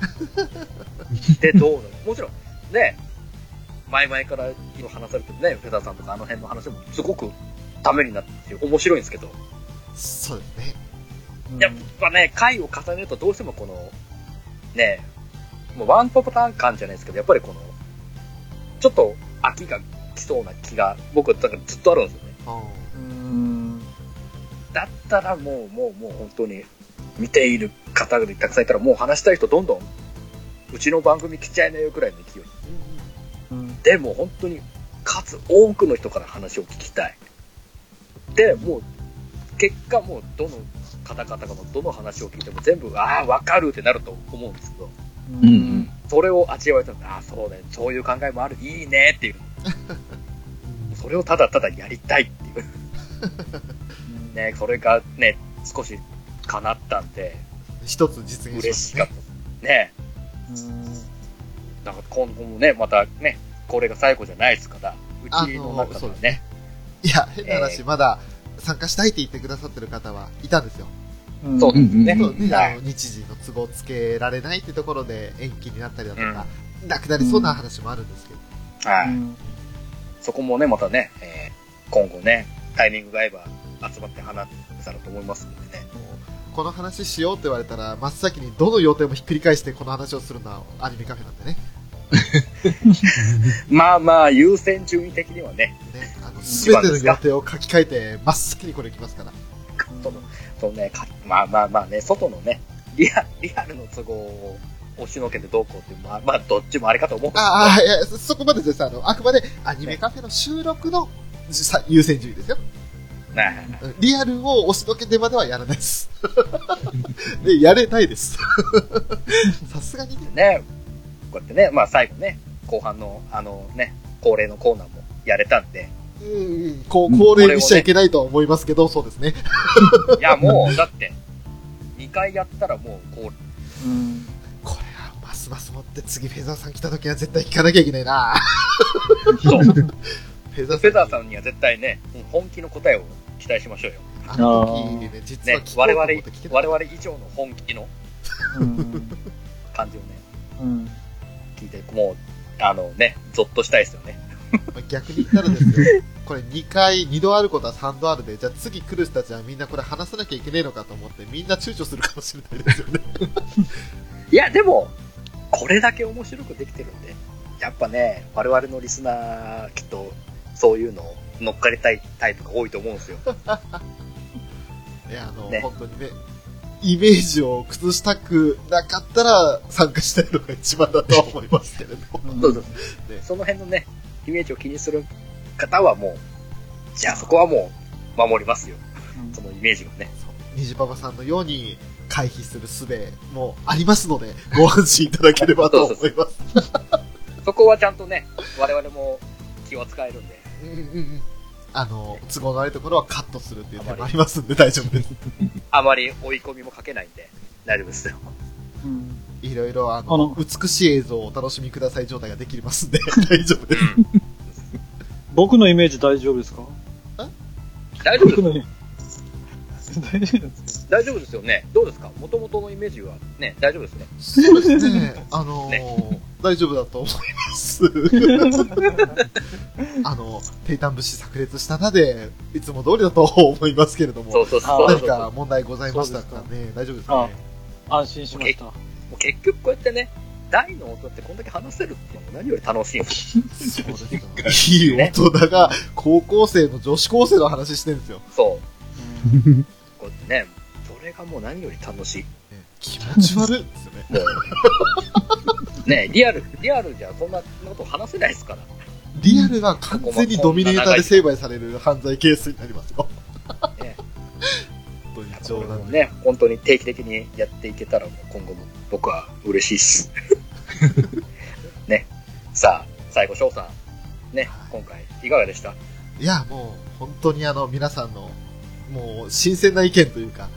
で、どうなの？もちろん、ね、前々から今話されてるね、フェザーさんとかあの辺の話もすごくためになって面白いんですけど、い。そうですね。やっぱね、回を重ねるとどうしてもこの、ね、もうワンパターン感じゃないですけど、やっぱりこの、ちょっと飽きが来そうな気が、僕だからずっとあるんですよね。あうん。だったらもう、もう、もう本当に見ている方がたくさんいたらもう話したい人どんどん、うちの番組来ちゃいなよくらいの勢い。うん。でも本当に数多くの人から話を聞きたい。で、もう、結果もうどの方々のどの話を聞いても全部、ああ、わかるってなると思うんですけど、うんうんそれを味わえたら、ああ、そうね、そういう考えもある、いいねっていう。それをただただやりたいっていう。ね、それがね、少し叶ったんで、一つ実現しま嬉しかっ。た。ね。なんか今後もね、またね、これが最後じゃないですから、うちの中ですではね、いや、変な話、えーまだ参加したいって言ってくださってる方はいたんですよ。うん。そうですね。そう日時の都合つけられないってところで延期になったりだとか、なくなりそうな話もあるんですけど。はい。うん。そこもね、またね、えー今後ね、タイミングが合えば集まって話せたらと思いますんでね。もうこの話しようって言われたら、真っ先にどの予定もひっくり返してこの話をするのはアニメカフェなんでね。まあまあ、優先順位的にはね、ね、あの、一すべての予定を書き換えて、真っ先にこれ来ますから。その、そのね、かまあまあまあね、外のね、リアリアルの都合を押しのけてどうこうっていう、まあまあ、どっちもあれかと思うんですけどああ、いや、そそこまでです。あの、あくまでアニメカフェの収録のさ優先順位ですよ。ねうんリアルを押しのけてまではやらないです。で、やれないです。さすがにね。ね、こうやってね、まあ最後ね、後半の、あのね、恒例のコーナーもやれたんで、こう、恒例にしちゃいけないとは思いますけど、そうですね。いやもう、だって、2回やったらもう、こう、うん。これは、ますます持って次フェザーさん来た時は絶対聞かなきゃいけないなそう、フェザーフェザーんさんには絶対ね、本気の答えを期待しましょうよ。あの時ね、実はね我々我々以上の本気のうん。感じをね、うん。聞いて、もう、あのね、ゾッとしたいですよね。まあ逆に言ったらですよ、これ2回、2度あることは3度あるで、じゃあ次来る人たちはみんなこれ話さなきゃいけないのかと思って、みんな躊躇するかもしれないですよね。いや、でも、これだけ面白くできてるんで、やっぱね、我々のリスナー、きっと、そういうのを乗っかりたいタイプが多いと思うんですよ。いや、あの、ね本当にね、イメージを崩したくなかったら参加したいのが一番だとは思いますけれど。そうそう ねその辺のね、イメージを気にする方はもう、じゃあそこはもう、守りますよ。そのイメージがね。虹パパさんのように、回避する術もありますので、ご安心いただければと思います。そこはちゃんとね、我々も気は使えるんで。うんうんうんあの、都合の悪いところはカットするっていう手もありますんで大丈夫です。あまり追い込みもかけないんで、大丈夫ですよ。うん。いろいろあのあの美しい映像をお楽しみください状態ができますんで 大丈夫です。僕のイメージ大丈夫ですか？大丈夫です僕のイメージ。大丈夫です大丈夫ですよね。どうですか？元々のイメージはね、大丈夫ですね。そうですね。あのー大丈夫だと思います。あの、テイタン節炸裂したなで、いつも通りだと思いますけれども、そうそうそうそう何か問題ございましたかね？大丈夫ですかね？安心しました。結局こうやってね、大の音ってこんだけ話せるっていうのが何より楽しいんです。いい大人が高校生の女子高生の話してるんですよ。そう。うんこうやってね、それがもう何より楽しい。ね気持ち悪いですよね。ね、リアル、リアルじゃそんなこと話せないですから。リアルは完全にドミネーターで成敗される犯罪ケースになりますよ。ね本当に冗談で。ね、本当に定期的にやっていけたら今後も僕は嬉しいっす。ね。さあ、最後、翔さん。ね、今回いかがでした？いや、もう、本当にあの、皆さんの、もう、新鮮な意見というか、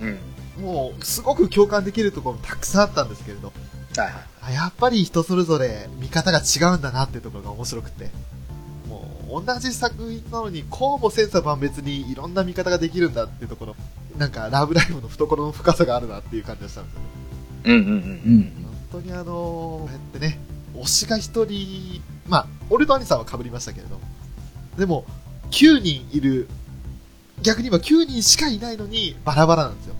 うん。もう、すごく共感できるところもたくさんあったんですけれど、はいはい。あやっぱり人それぞれ見方が違うんだなっていうところが面白くて、もう、同じ作品なのに、こうも千差万別にいろんな見方ができるんだっていうところ、なんか、ラブライブの懐の深さがあるなっていう感じがしたんですよね。うんうんうん。うん。本当にあのこうやってね、推しが一人、まあ、俺と兄さんは被りましたけれど、でも、9人いる、逆に言えば9人しかいないのにバラバラなんですよ。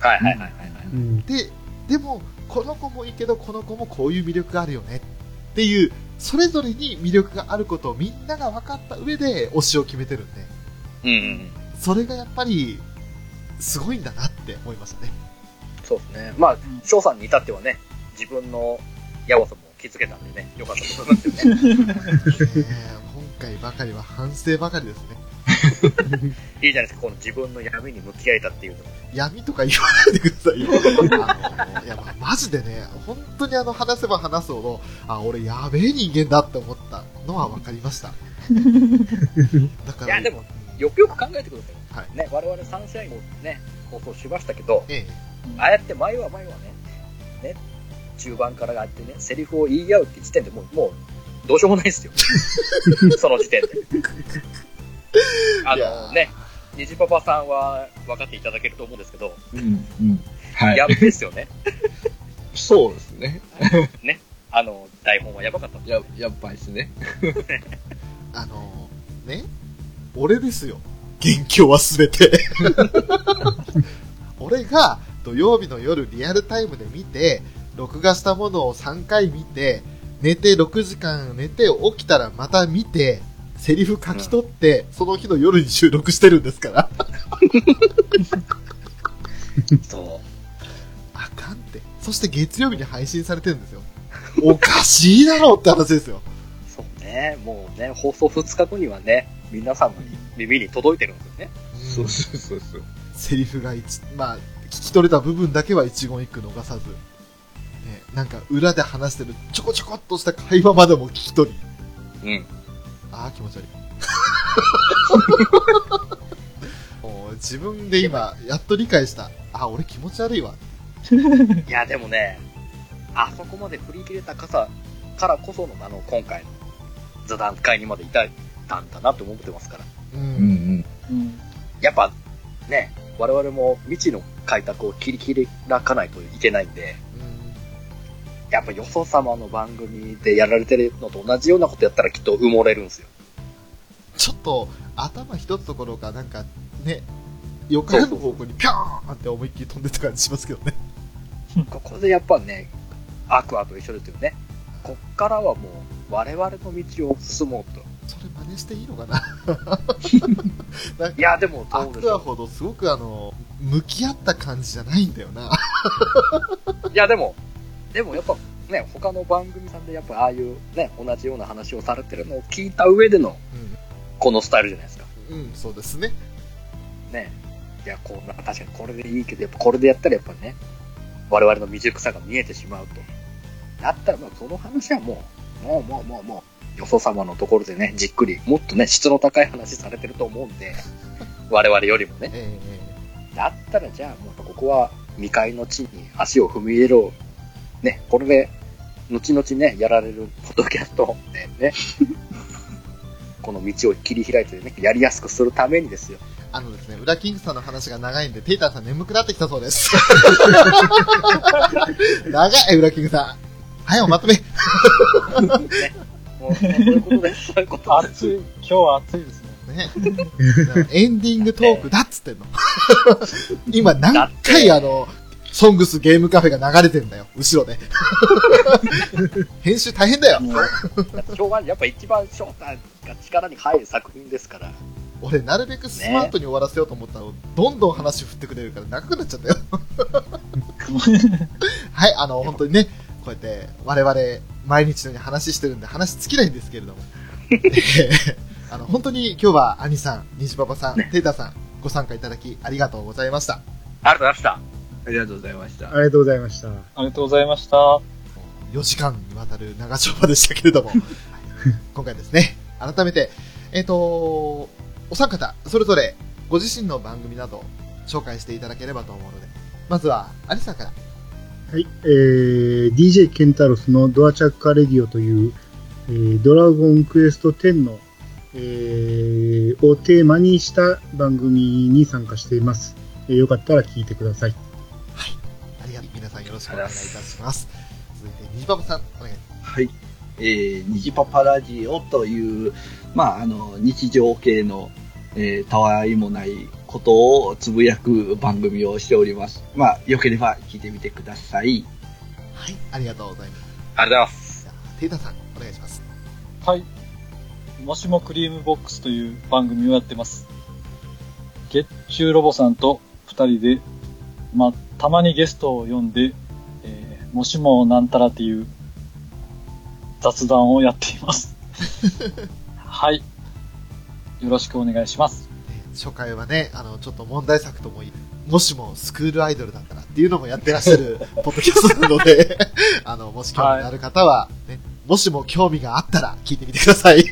はいはいはいはいはい。うん。で、でも、この子もいいけど、この子もこういう魅力があるよねっていう、それぞれに魅力があることをみんなが分かった上で推しを決めてるんで、うんうんうん。それがやっぱり、すごいんだなって思いましたね。そうですね。まあ、翔さんに至ってはね、自分のやばさも気づけたんでね、よかったと思いますよね。今回ばかりは反省ばかりですね。いいじゃないですか、この自分の闇に向き合えたっていうの。闇とか言わないでくださいよ。あの、いや、まあ、マジでね、本当にあの、話せば話すほど、あ、俺やべえ人間だって思ったのは分かりました。だから、いや、でも、よくよく考えてください。はいね、我々3試合もね、放送しましたけど、えああやって前は前はね、ね、中盤からあってね、セリフを言い合うって時点でもう、もう、どうしようもないですよ。その時点で。あのね、虹パパさんは分かっていただけると思うんですけど、うん。うん。はい。やっべですよね。そうです ね。あの、台本はやばかったんですや、やっぱりですね。え あの、ね、俺ですよ。元凶はすべて。俺が土曜日の夜リアルタイムで見て、録画したものを3回見て、寝て6時間寝て起きたらまた見て、セリフ書き取って、その日の夜に収録してるんですから。そあかんって。そして月曜日に配信されてるんですよ。おかしいだろうって話ですよ。ね。もうね、放送2日後にはね、皆さんの耳に届いてるんですよね。そうそうそうそう。セリフが一、まあ、聞き取れた部分だけは一言一句逃さず、ね、なんか裏で話してるちょこちょこっとした会話までも聞き取り、うん。ああ、気持ち悪い。もう自分で今、やっと理解した。あ、俺気持ち悪いわ。いや、でもね、あそこまで振り切れた傘からこその、あの、今回の座談会にまで至ったんだなって思ってますから。う。うんんうん。やっぱ、ね、我々も未知の開拓を切り切らかないといけないんで、やっぱよそ様の番組でやられてるのと同じようなことやったらきっと埋もれるんですよ。ちょっと、頭一つどころか、なんか、ね、よからぬ方向にピョーンって思いっきり飛んでた感じしますけどね。ここでやっぱね、アクアと一緒ですよね。こっからはもう我々の道を進もうと。それ真似していいのかな？いや、でもアクアほどすごくあの、向き合った感じじゃないんだよな。う。いや、でも、でもやっぱね、他の番組さんでやっぱああいうね、同じような話をされてるのを聞いた上でのこのスタイルじゃないですか。うん、うん、そうですね。ね。いや、こんな、確かにこれでいいけど、やっぱこれでやったらやっぱね、我々の未熟さが見えてしまうと。だったら、まあ、その話はもう、もうもうもうもう、よそ様のところでね、じっくり、もっとね、質の高い話されてると思うんで、我々よりもね。えだったら、じゃあ、もうここは未開の地に足を踏み入れろ。ね、これで、後々ね、やられるポッドキャストでね、この道を切り開いてね、やりやすくするためにですよ。えあのですね、ウラキングさんの話が長いんで、テイターさん眠くなってきたそうです。長い、ウラキングさん。はい、おまとめ。もう、もうそういうことです。そういうことです。暑い、今日は暑いですね。ね。エンディングトークだっつってんの。今何回あの、ソングスゲームカフェが流れてんだよ、後ろで。編集大変だよ。だってしょうがない。やっぱ一番翔太が力に入る作品ですから。俺、なるべくスマートに終わらせようと思ったら、どんどん話振ってくれるから長くなっちゃったよ。はい、あの、本当にね、こうやって、我々、毎日のように話してるんで、話尽きないんですけれども。え ーあの、本当に今日は、兄さん、虹パパさん、テイタさん、ご参加いただき、ありがとうございました。ありがとうございました。ありがとうございました。ありがとうございました。ありがとうございました。4時間にわたる長丁場でしたけれども、今回ですね、改めて、えっ、と、お三方、それぞれご自身の番組など紹介していただければと思うので、まずは、アリさんから。はい、えー、DJ ケンタロスのドアチャッカーレディオという、えードラゴンクエスト10の、えーをテーマにした番組に参加しています。えーよかったら聞いてください。ありがとう。皆さんよろしくお願いいたします。続いて、ニジパパさん、お願いしはい。えー、ニジパパラジオという、まあ、あの、日常系の、えー、たわいもないことをつぶやく番組をしております。まあ、よければ聞いてみてください。はい、ありがとうございます。ありがとうございます。テイタさん、お願いします。はい。もしもクリームボックスという番組をやってます。月中ロボさんと二人で、まあ、たまにゲストを呼んで、えーもしもなんたらっていう雑談をやっています。はい。よろしくお願いします。えー初回はね、あの、ちょっと問題作ともいい、もしもスクールアイドルだったらっていうのもやってらっしゃる ポッドキャストなので、あの、もし興味のある方は、ね、もしも興味があったら聞いてみてください。う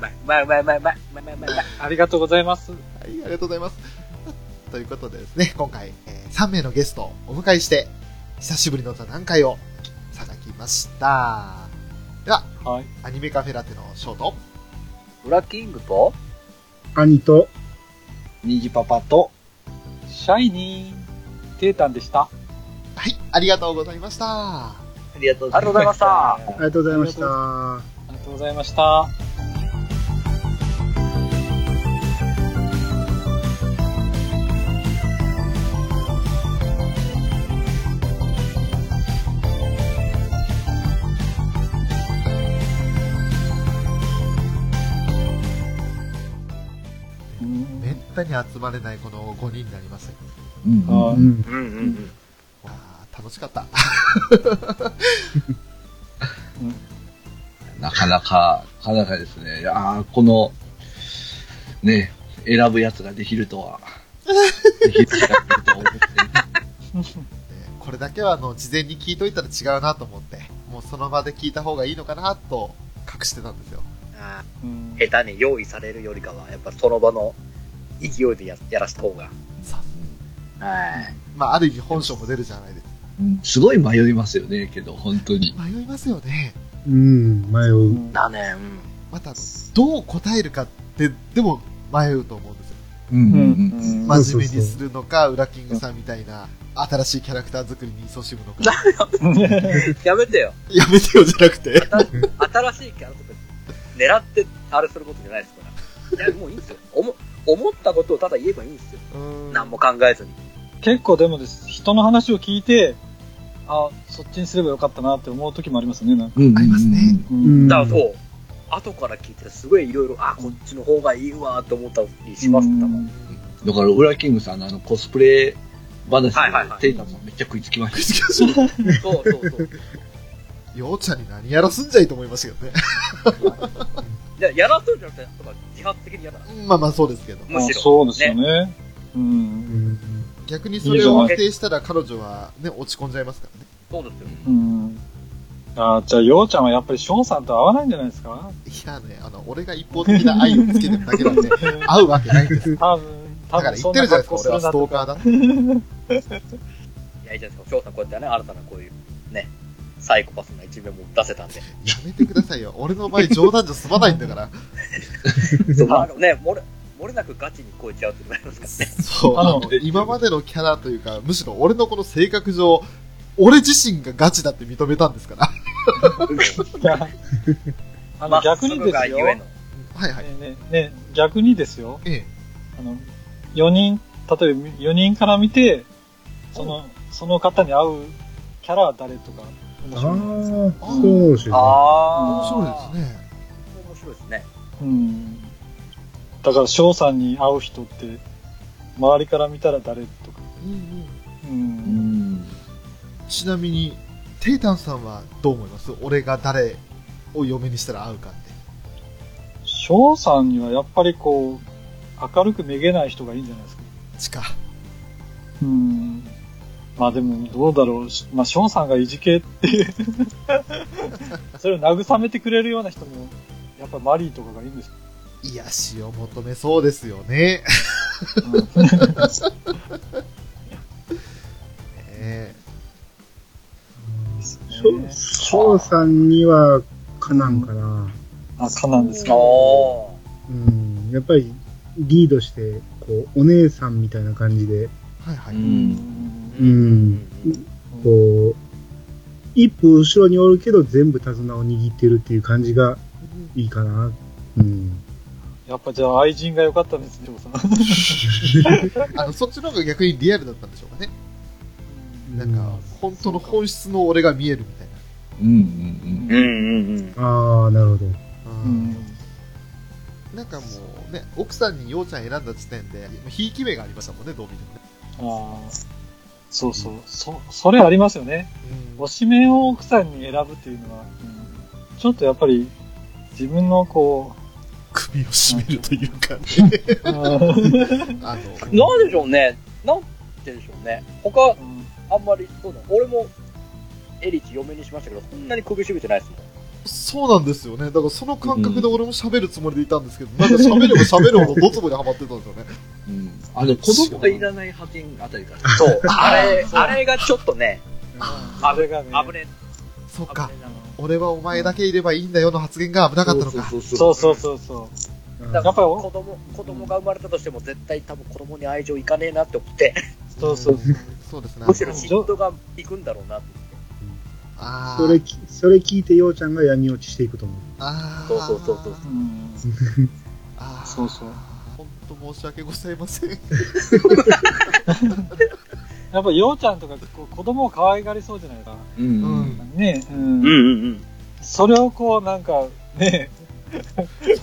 まい、うまい、うまい、うまい、うまい、うまい、うまい、うまい。ありがとうございます。はい、ありがとうございます。ということでですね、今回、えー3名のゲストをお迎えして、久しぶりの座談会をさがきました。では、はい。アニメカフェラテのショート、ブラキングと、兄と、ニジパパと、シャイニー、テータンでした。はい、ありがとうございました。ありがとうございました。ありがとうございました。ありがとうございました。に集まれないこの5人になります。うんあうん。うんうんうん。わあ楽しかった。なかなか、なかなかですね。いやーこの、ね、選ぶやつができるとは、できるとは思ってえーこれだけはあの事前に聞いといたら違うなと思って、もうその場で聞いた方がいいのかなと隠してたんですよ。あうんー下手に用意されるよりかは、やっぱその場の勢いでややらした方が。はい。まあ、ある意味本性も出るじゃないですか。うんすごい迷いますよね、けど、本当に。迷いますよね。うん、迷う。うんだね、うん。また、どう答えるかって、でも迷うと思うんですよ。うんうん真面目にするのか、ウラキングさんみたいな、新しいキャラクター作りに勤しむのか。やめてよ。やめてよじゃなくて。新しいキャラとか狙ってあれすることじゃないですから。いや、もういいんですよ。思思ったことをただ言えばいいんですよ。何も考えずに。結構でもです、人の話を聞いて、あ、そっちにすればよかったなって思う時もありますよね、なんか。うんありますね。だからそう、後から聞いてすごいいろいろ、あ、こっちの方がいいわと思ったりしましたもん。だから、ウラキングさんのあのコスプレ話はいはいはいテイタさんめっちゃ食いつきましたよ。そうそうそう。ようちゃんに何やらすんじゃいと思いましたけどね。でやらせるじゃなくて、とか自発的にやら。まあまあそうですけど。むしろ。そうですよね。う。うんん。逆にそれを否定したら彼女はね、落ち込んじゃいますからね。そうですよ。うん。あじゃあ、ようちゃんはやっぱり翔さんと合わないんじゃないですか？いやね、あの、俺が一方的な愛をつけてるだけなんで、合うわけないんです。多分、多だから分言ってるじゃないですか、俺はストーカーだって。いや、いいじゃないですか。翔さんこうやってね、新たなこういう、ね、サイコパスな一面も出せたんで。やめてくださいよ。俺の場合冗談じゃ済まないんだから。そう、あのね、漏れ、漏れなくガチに超えちゃうってなりますからね。そう、ああのの、今までのキャラというか、むしろ俺のこの性格上、俺自身がガチだって認めたんですから。あの、逆にですよ。はいはい。ねね逆にですよ。ええ。あの、4人、例えば4人から見て、その、その方に合うキャラは誰とか、面ああ白いじゃないですか。ー、そうですよあ面あ。白いですね。面白いですね。うん。だから、翔さんに会う人って、周りから見たら誰とか。うんうんうん。うん。ちなみに、テイタンさんはどう思います？俺が誰を嫁にしたら合うかって。翔さんにはやっぱりこう、明るくめげない人がいいんじゃないですか。ちか。うん。まあでも、どうだろう。まあ、翔さんがいじけっていう。それを慰めてくれるような人も、やっぱマリーとかがいいんですよ。癒しを求めそうですよね。えうん。翔さんにはかなんかな。あ、かなんですか。うん。やっぱりリードして、こう、お姉さんみたいな感じで、はいはい。う。うんん。うん。こう、一歩後ろにおるけど全部手綱を握ってるっていう感じがいいかな。うん。やっぱじゃあ愛人が良かったんですね、翔さん。あの、そっちの方が逆にリアルだったんでしょうかね。なんか、本当の本質の俺が見えるみたいうんうんうんうんうん。ああ、なるほど。な。うん。なんかもうね、奥さんにようちゃん選んだ時点で、ひいき目がありましたもんね、どう見てもね。ああ。そうそう。そ、それありますよね。うん推しメンを奥さんに選ぶっていうのは、うんちょっとやっぱり自分のこ首を絞めるというかね。う、うんあの、なんでしょうね。なんてでしょうね。他、あんまり、そうだ。俺も、エリチ嫁にしましたけど、そんなに首絞めてないですもん。そうなんですよね。だからその感覚で俺も喋るつもりでいたんですけど、なんか喋れば喋るほどドツボにはまってたんですよね。うん。あの、子供がいらない派遣あたりから。そう。あれ、あれがちょっとね、あれがね、危ねえ。そっか俺はお前だけいればいいんだよの発言が危なかったのか。そうそうそうそうそだからやっぱり子供、子供が生まれたとしても絶対多分子供に愛情いかねえなって思って、う。そうそう。そうですね。むしろ嫉妬がいくんだろうなって。あそれき、それ聞いてようちゃんが闇落ちしていくと思う。あーそうそうそうそううん。あーそうそう本当申し訳ございません。やっぱようちゃんとかこう子供を可愛がりそうじゃないか。うん。うん。ね、うん。んうん。それをこうなんか、ね、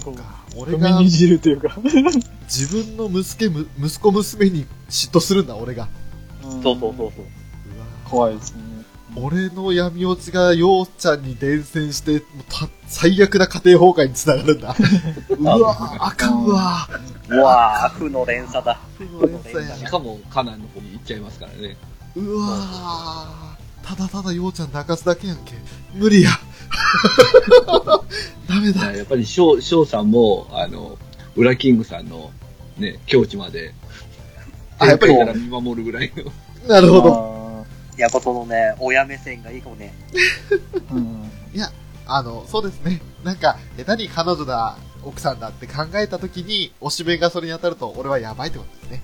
こう、俺がにじるというか。自分の息子む息子娘に嫉妬するんだ、俺が。うんそうそうそうそう。うわ怖いですね。俺の闇落ちがようちゃんに伝染して、もうた最悪な家庭崩壊につながるんだ。うわあかんわうわぁ、負の連鎖だ。負の連鎖やしかも、カナンの方に行っちゃいますからね。うわただただようちゃん泣かすだけやんけ。無理や。ダメだ。やっぱり、翔、翔さんも、あの、ウラキングさんの、ね、境地まで、あやっぱり見守るぐらいの。なるほど。ど。やっぱそのね、親目線がいいかもね。うん。あの、そうですね。なんか、下手に彼女だ、奥さんだって考えたときに、推しメがそれに当たると、俺はやばいってことですね。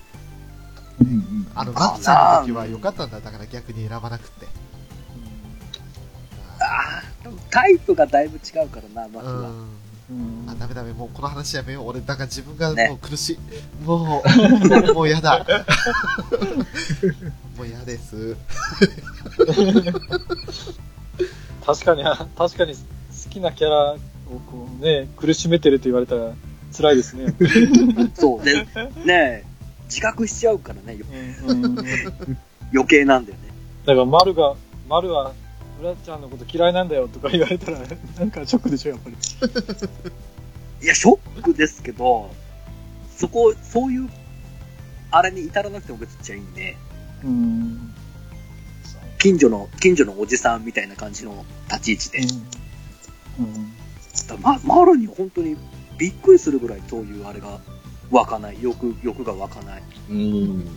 あの、マッちゃんの時は良かったんだ。だから逆に選ばなくって。ああ、でもタイプがだいぶ違うからな、マキは。うん。うんあ、ダメダメ、もうこの話やめよう。俺、だから自分がねもう苦しい。もう、もう嫌だ。もう嫌です。確かに、確かに好きなキャラをこうね、苦しめてると言われたら辛いですね。そう。で、ねえ、自覚しちゃうからね、うんうん、だ余計なんだよね。から、丸が、丸は、うらちゃんのこと嫌いなんだよとか言われたら、なんかショックでしょ、やっぱり。いや、ショックですけど、そこ、そういう、あれに至らなくても別にじゃいいんで、うん。近所の、近所のおじさんみたいな感じの立ち位置で。うん。だま、マロに本当にびっくりするぐらいそういうあれが湧かない。欲、欲が湧かない。うん。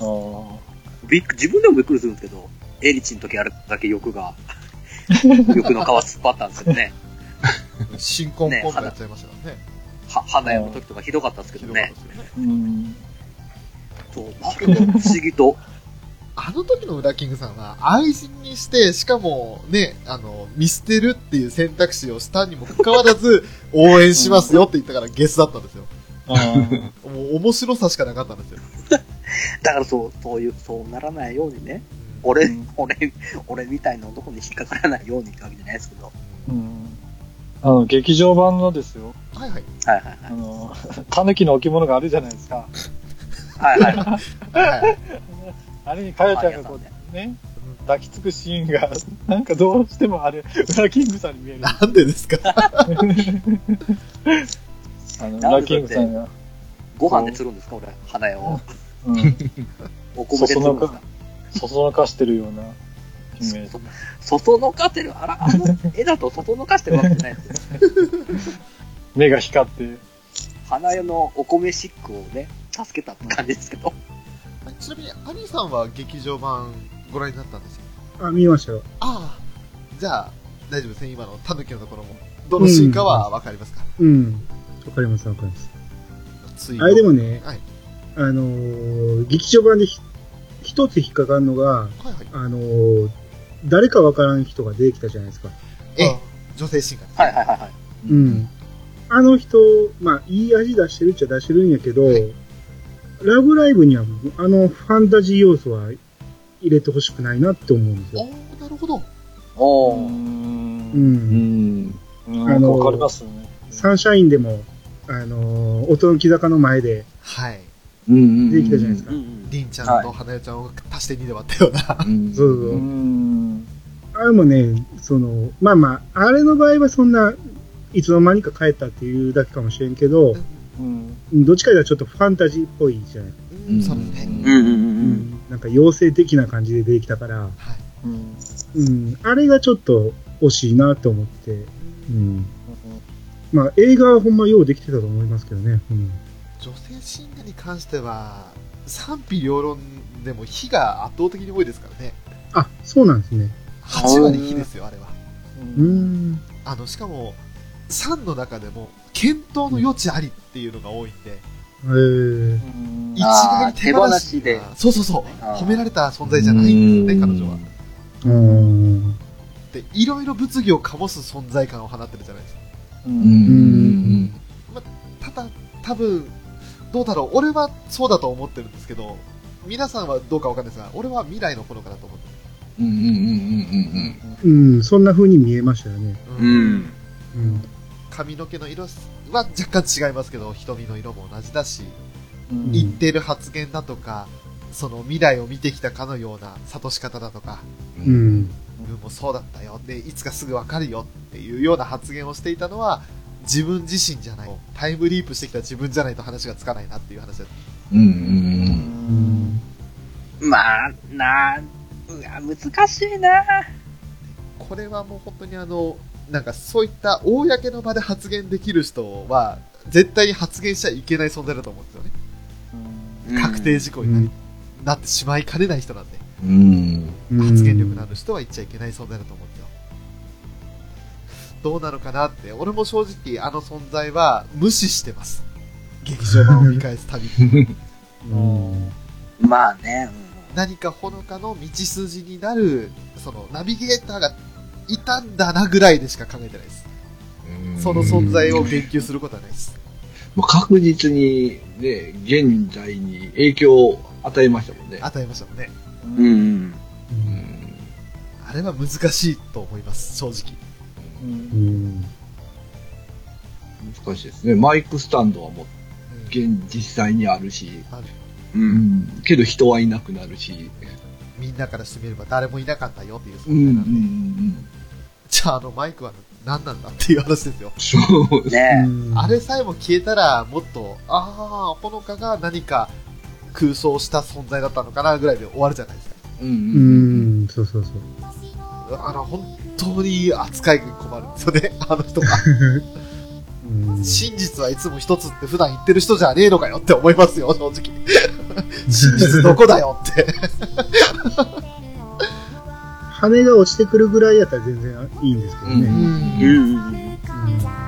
ああ。びっく自分でもびっくりするんですけど、エリチの時あれだけ欲が、欲の皮突っ張ったんですけどね。新婚ポンとやっちゃいましたからね。は、花屋の時とかひどかったんですけひどね。どね。うん。そう、マロが不思議と、あの時のウラキングさんは愛人にして、しかもね、あの、見捨てるっていう選択肢をしたにもかかわらず、応援しますよって言ったからゲスだったんですよ。ああ。もう面白さしかなかったんですよ。だからそう、そういう、そうならないようにね、俺、うん俺、俺みたいな男に引っかからないようにってわけじゃないですけど。うん。あの、劇場版のですよ。はいはい。はいはいあの、タヌキの置物があるじゃないですか。はい。はいはい。はい。あれにかよちゃんがこう、ね、抱きつくシーンが、なんかどうしてもあれ、ウラキングさんに見える。あなんでですか？の、ウラキングさんが、ご飯で釣るんですか俺、花屋を。うん、お米で釣るんですか？そそのかしてるようなイメージ。そそのかしてる、あら、あの絵だとそそのかしてるわけじゃないですよ。目が光って、花屋のお米シックをね、助けたって感じですけど。ちなみに、アニさんは劇場版ご覧になったんですよ。あ、見ましたよ。ああ。じゃあ、大丈夫ですね。今のタヌキのところも。どのシーンかはわかりますか、うん。わかります、わかります。ついあれでもね、はい。あのー劇場版でひ一つ引っかかるのが、はいはい。あのー誰かわからん人が出てきたじゃないですか。ええ、女性シーンが。はいはいはいはい。うん。あの人、まあ、いい味出してるっちゃ出してるんやけど、ラブライブには、あのファンタジー要素は入れてほしくないなって思うんですおよ。ー、なるほど。おー。うん。うん。うん。なんかわかりますよね。サンシャインでも、あのー音の木坂の前ではい。うん。出てきたじゃないですか。うんうんりんちゃんと花代ちゃんを足して2で割ったような。うん。そうそうう。ん。あれもね、その、まあまあ、あれの場合はそんな、いつの間にか帰ったっていうだけかもしれんけど、うん。どっちかというとちょっとファンタジーっぽいじゃない。うん、そうね。うんうんううんん。なんか妖精的な感じで出てきたから、はい。うん。うん。あれがちょっと惜しいなと思って、うん。まあ映画はほんまようできてたと思いますけどね。うん。女性シンガに関しては、賛否両論でも火が圧倒的に多いですからね。あ、そうなんですね。8割火ですよ、あれは。うーん。あの、しかも、3の中でも、検討の余地ありっていうのが多いんで、えー、一概に手放しでがそうそうそう。褒められた存在じゃないんですよね、彼女は。うーん。で、いろいろ物議を醸す存在感を放ってるじゃないですか。う。うんん。ただ、多分、どうだろう、俺はそうだと思ってるんですけど、皆さんはどうかわかんないですが、俺は未来の頃からと思ってうん。うん。うん。うん、そんな風に見えましたよね。る。うん。うん。髪の毛の色は若干違いますけど、瞳の色も同じだし、うん言ってる発言だとか、その未来を見てきたかのような諭し方だとか、う。ん。自分もそうだったよ。で、いつかすぐわかるよっていうような発言をしていたのは、自分自身じゃない。タイムリープしてきた自分じゃないと話がつかないなっていう話だうん。うん。まあ、なうわ、難しいなこれはもう本当にあの、なんかそういった公の場で発言できる人は、絶対に発言しちゃいけない存在だと思うんですよね。確定事項になり、なってしまいかねない人なんで、うん。発言力のある人は言っちゃいけない存在だと思うんですよ。どうなのかなって、俺も正直あの存在は無視してます。劇場版を見返すたびに。うん。まあね、何かほのかの道筋になる、そのナビゲーターがいたんだなぐらいでしか考えてないです。その存在を言及することはないです。もう確実にね、現在に影響を与えましたもんね。与えましたもんね。うん。うん。うんあれは難しいと思います、正直。うんうん。難しいですね。マイクスタンドはもううん現実際にあるし、あるう。うんん。けど人はいなくなるし。みんなからしてみれば誰もいなかったよっていううん。うん。う存在なんで。ん。じゃああのマイクは何なんだっていう話ですよ。そう。ねうんあれさえも消えたら、もっと、ああ、ほのかが何か空想した存在だったのかなぐらいで終わるじゃないですか。うんううん。ん、そうそうそう。あの、本当に扱いが困るんですよね、あの人が。うん真実はいつも一つって普段言ってる人じゃねえのかよって思いますよ、正直。真実どこだよって。羽が落ちてくるぐらいやったら全然いいんですけどね。うんうんうんうん。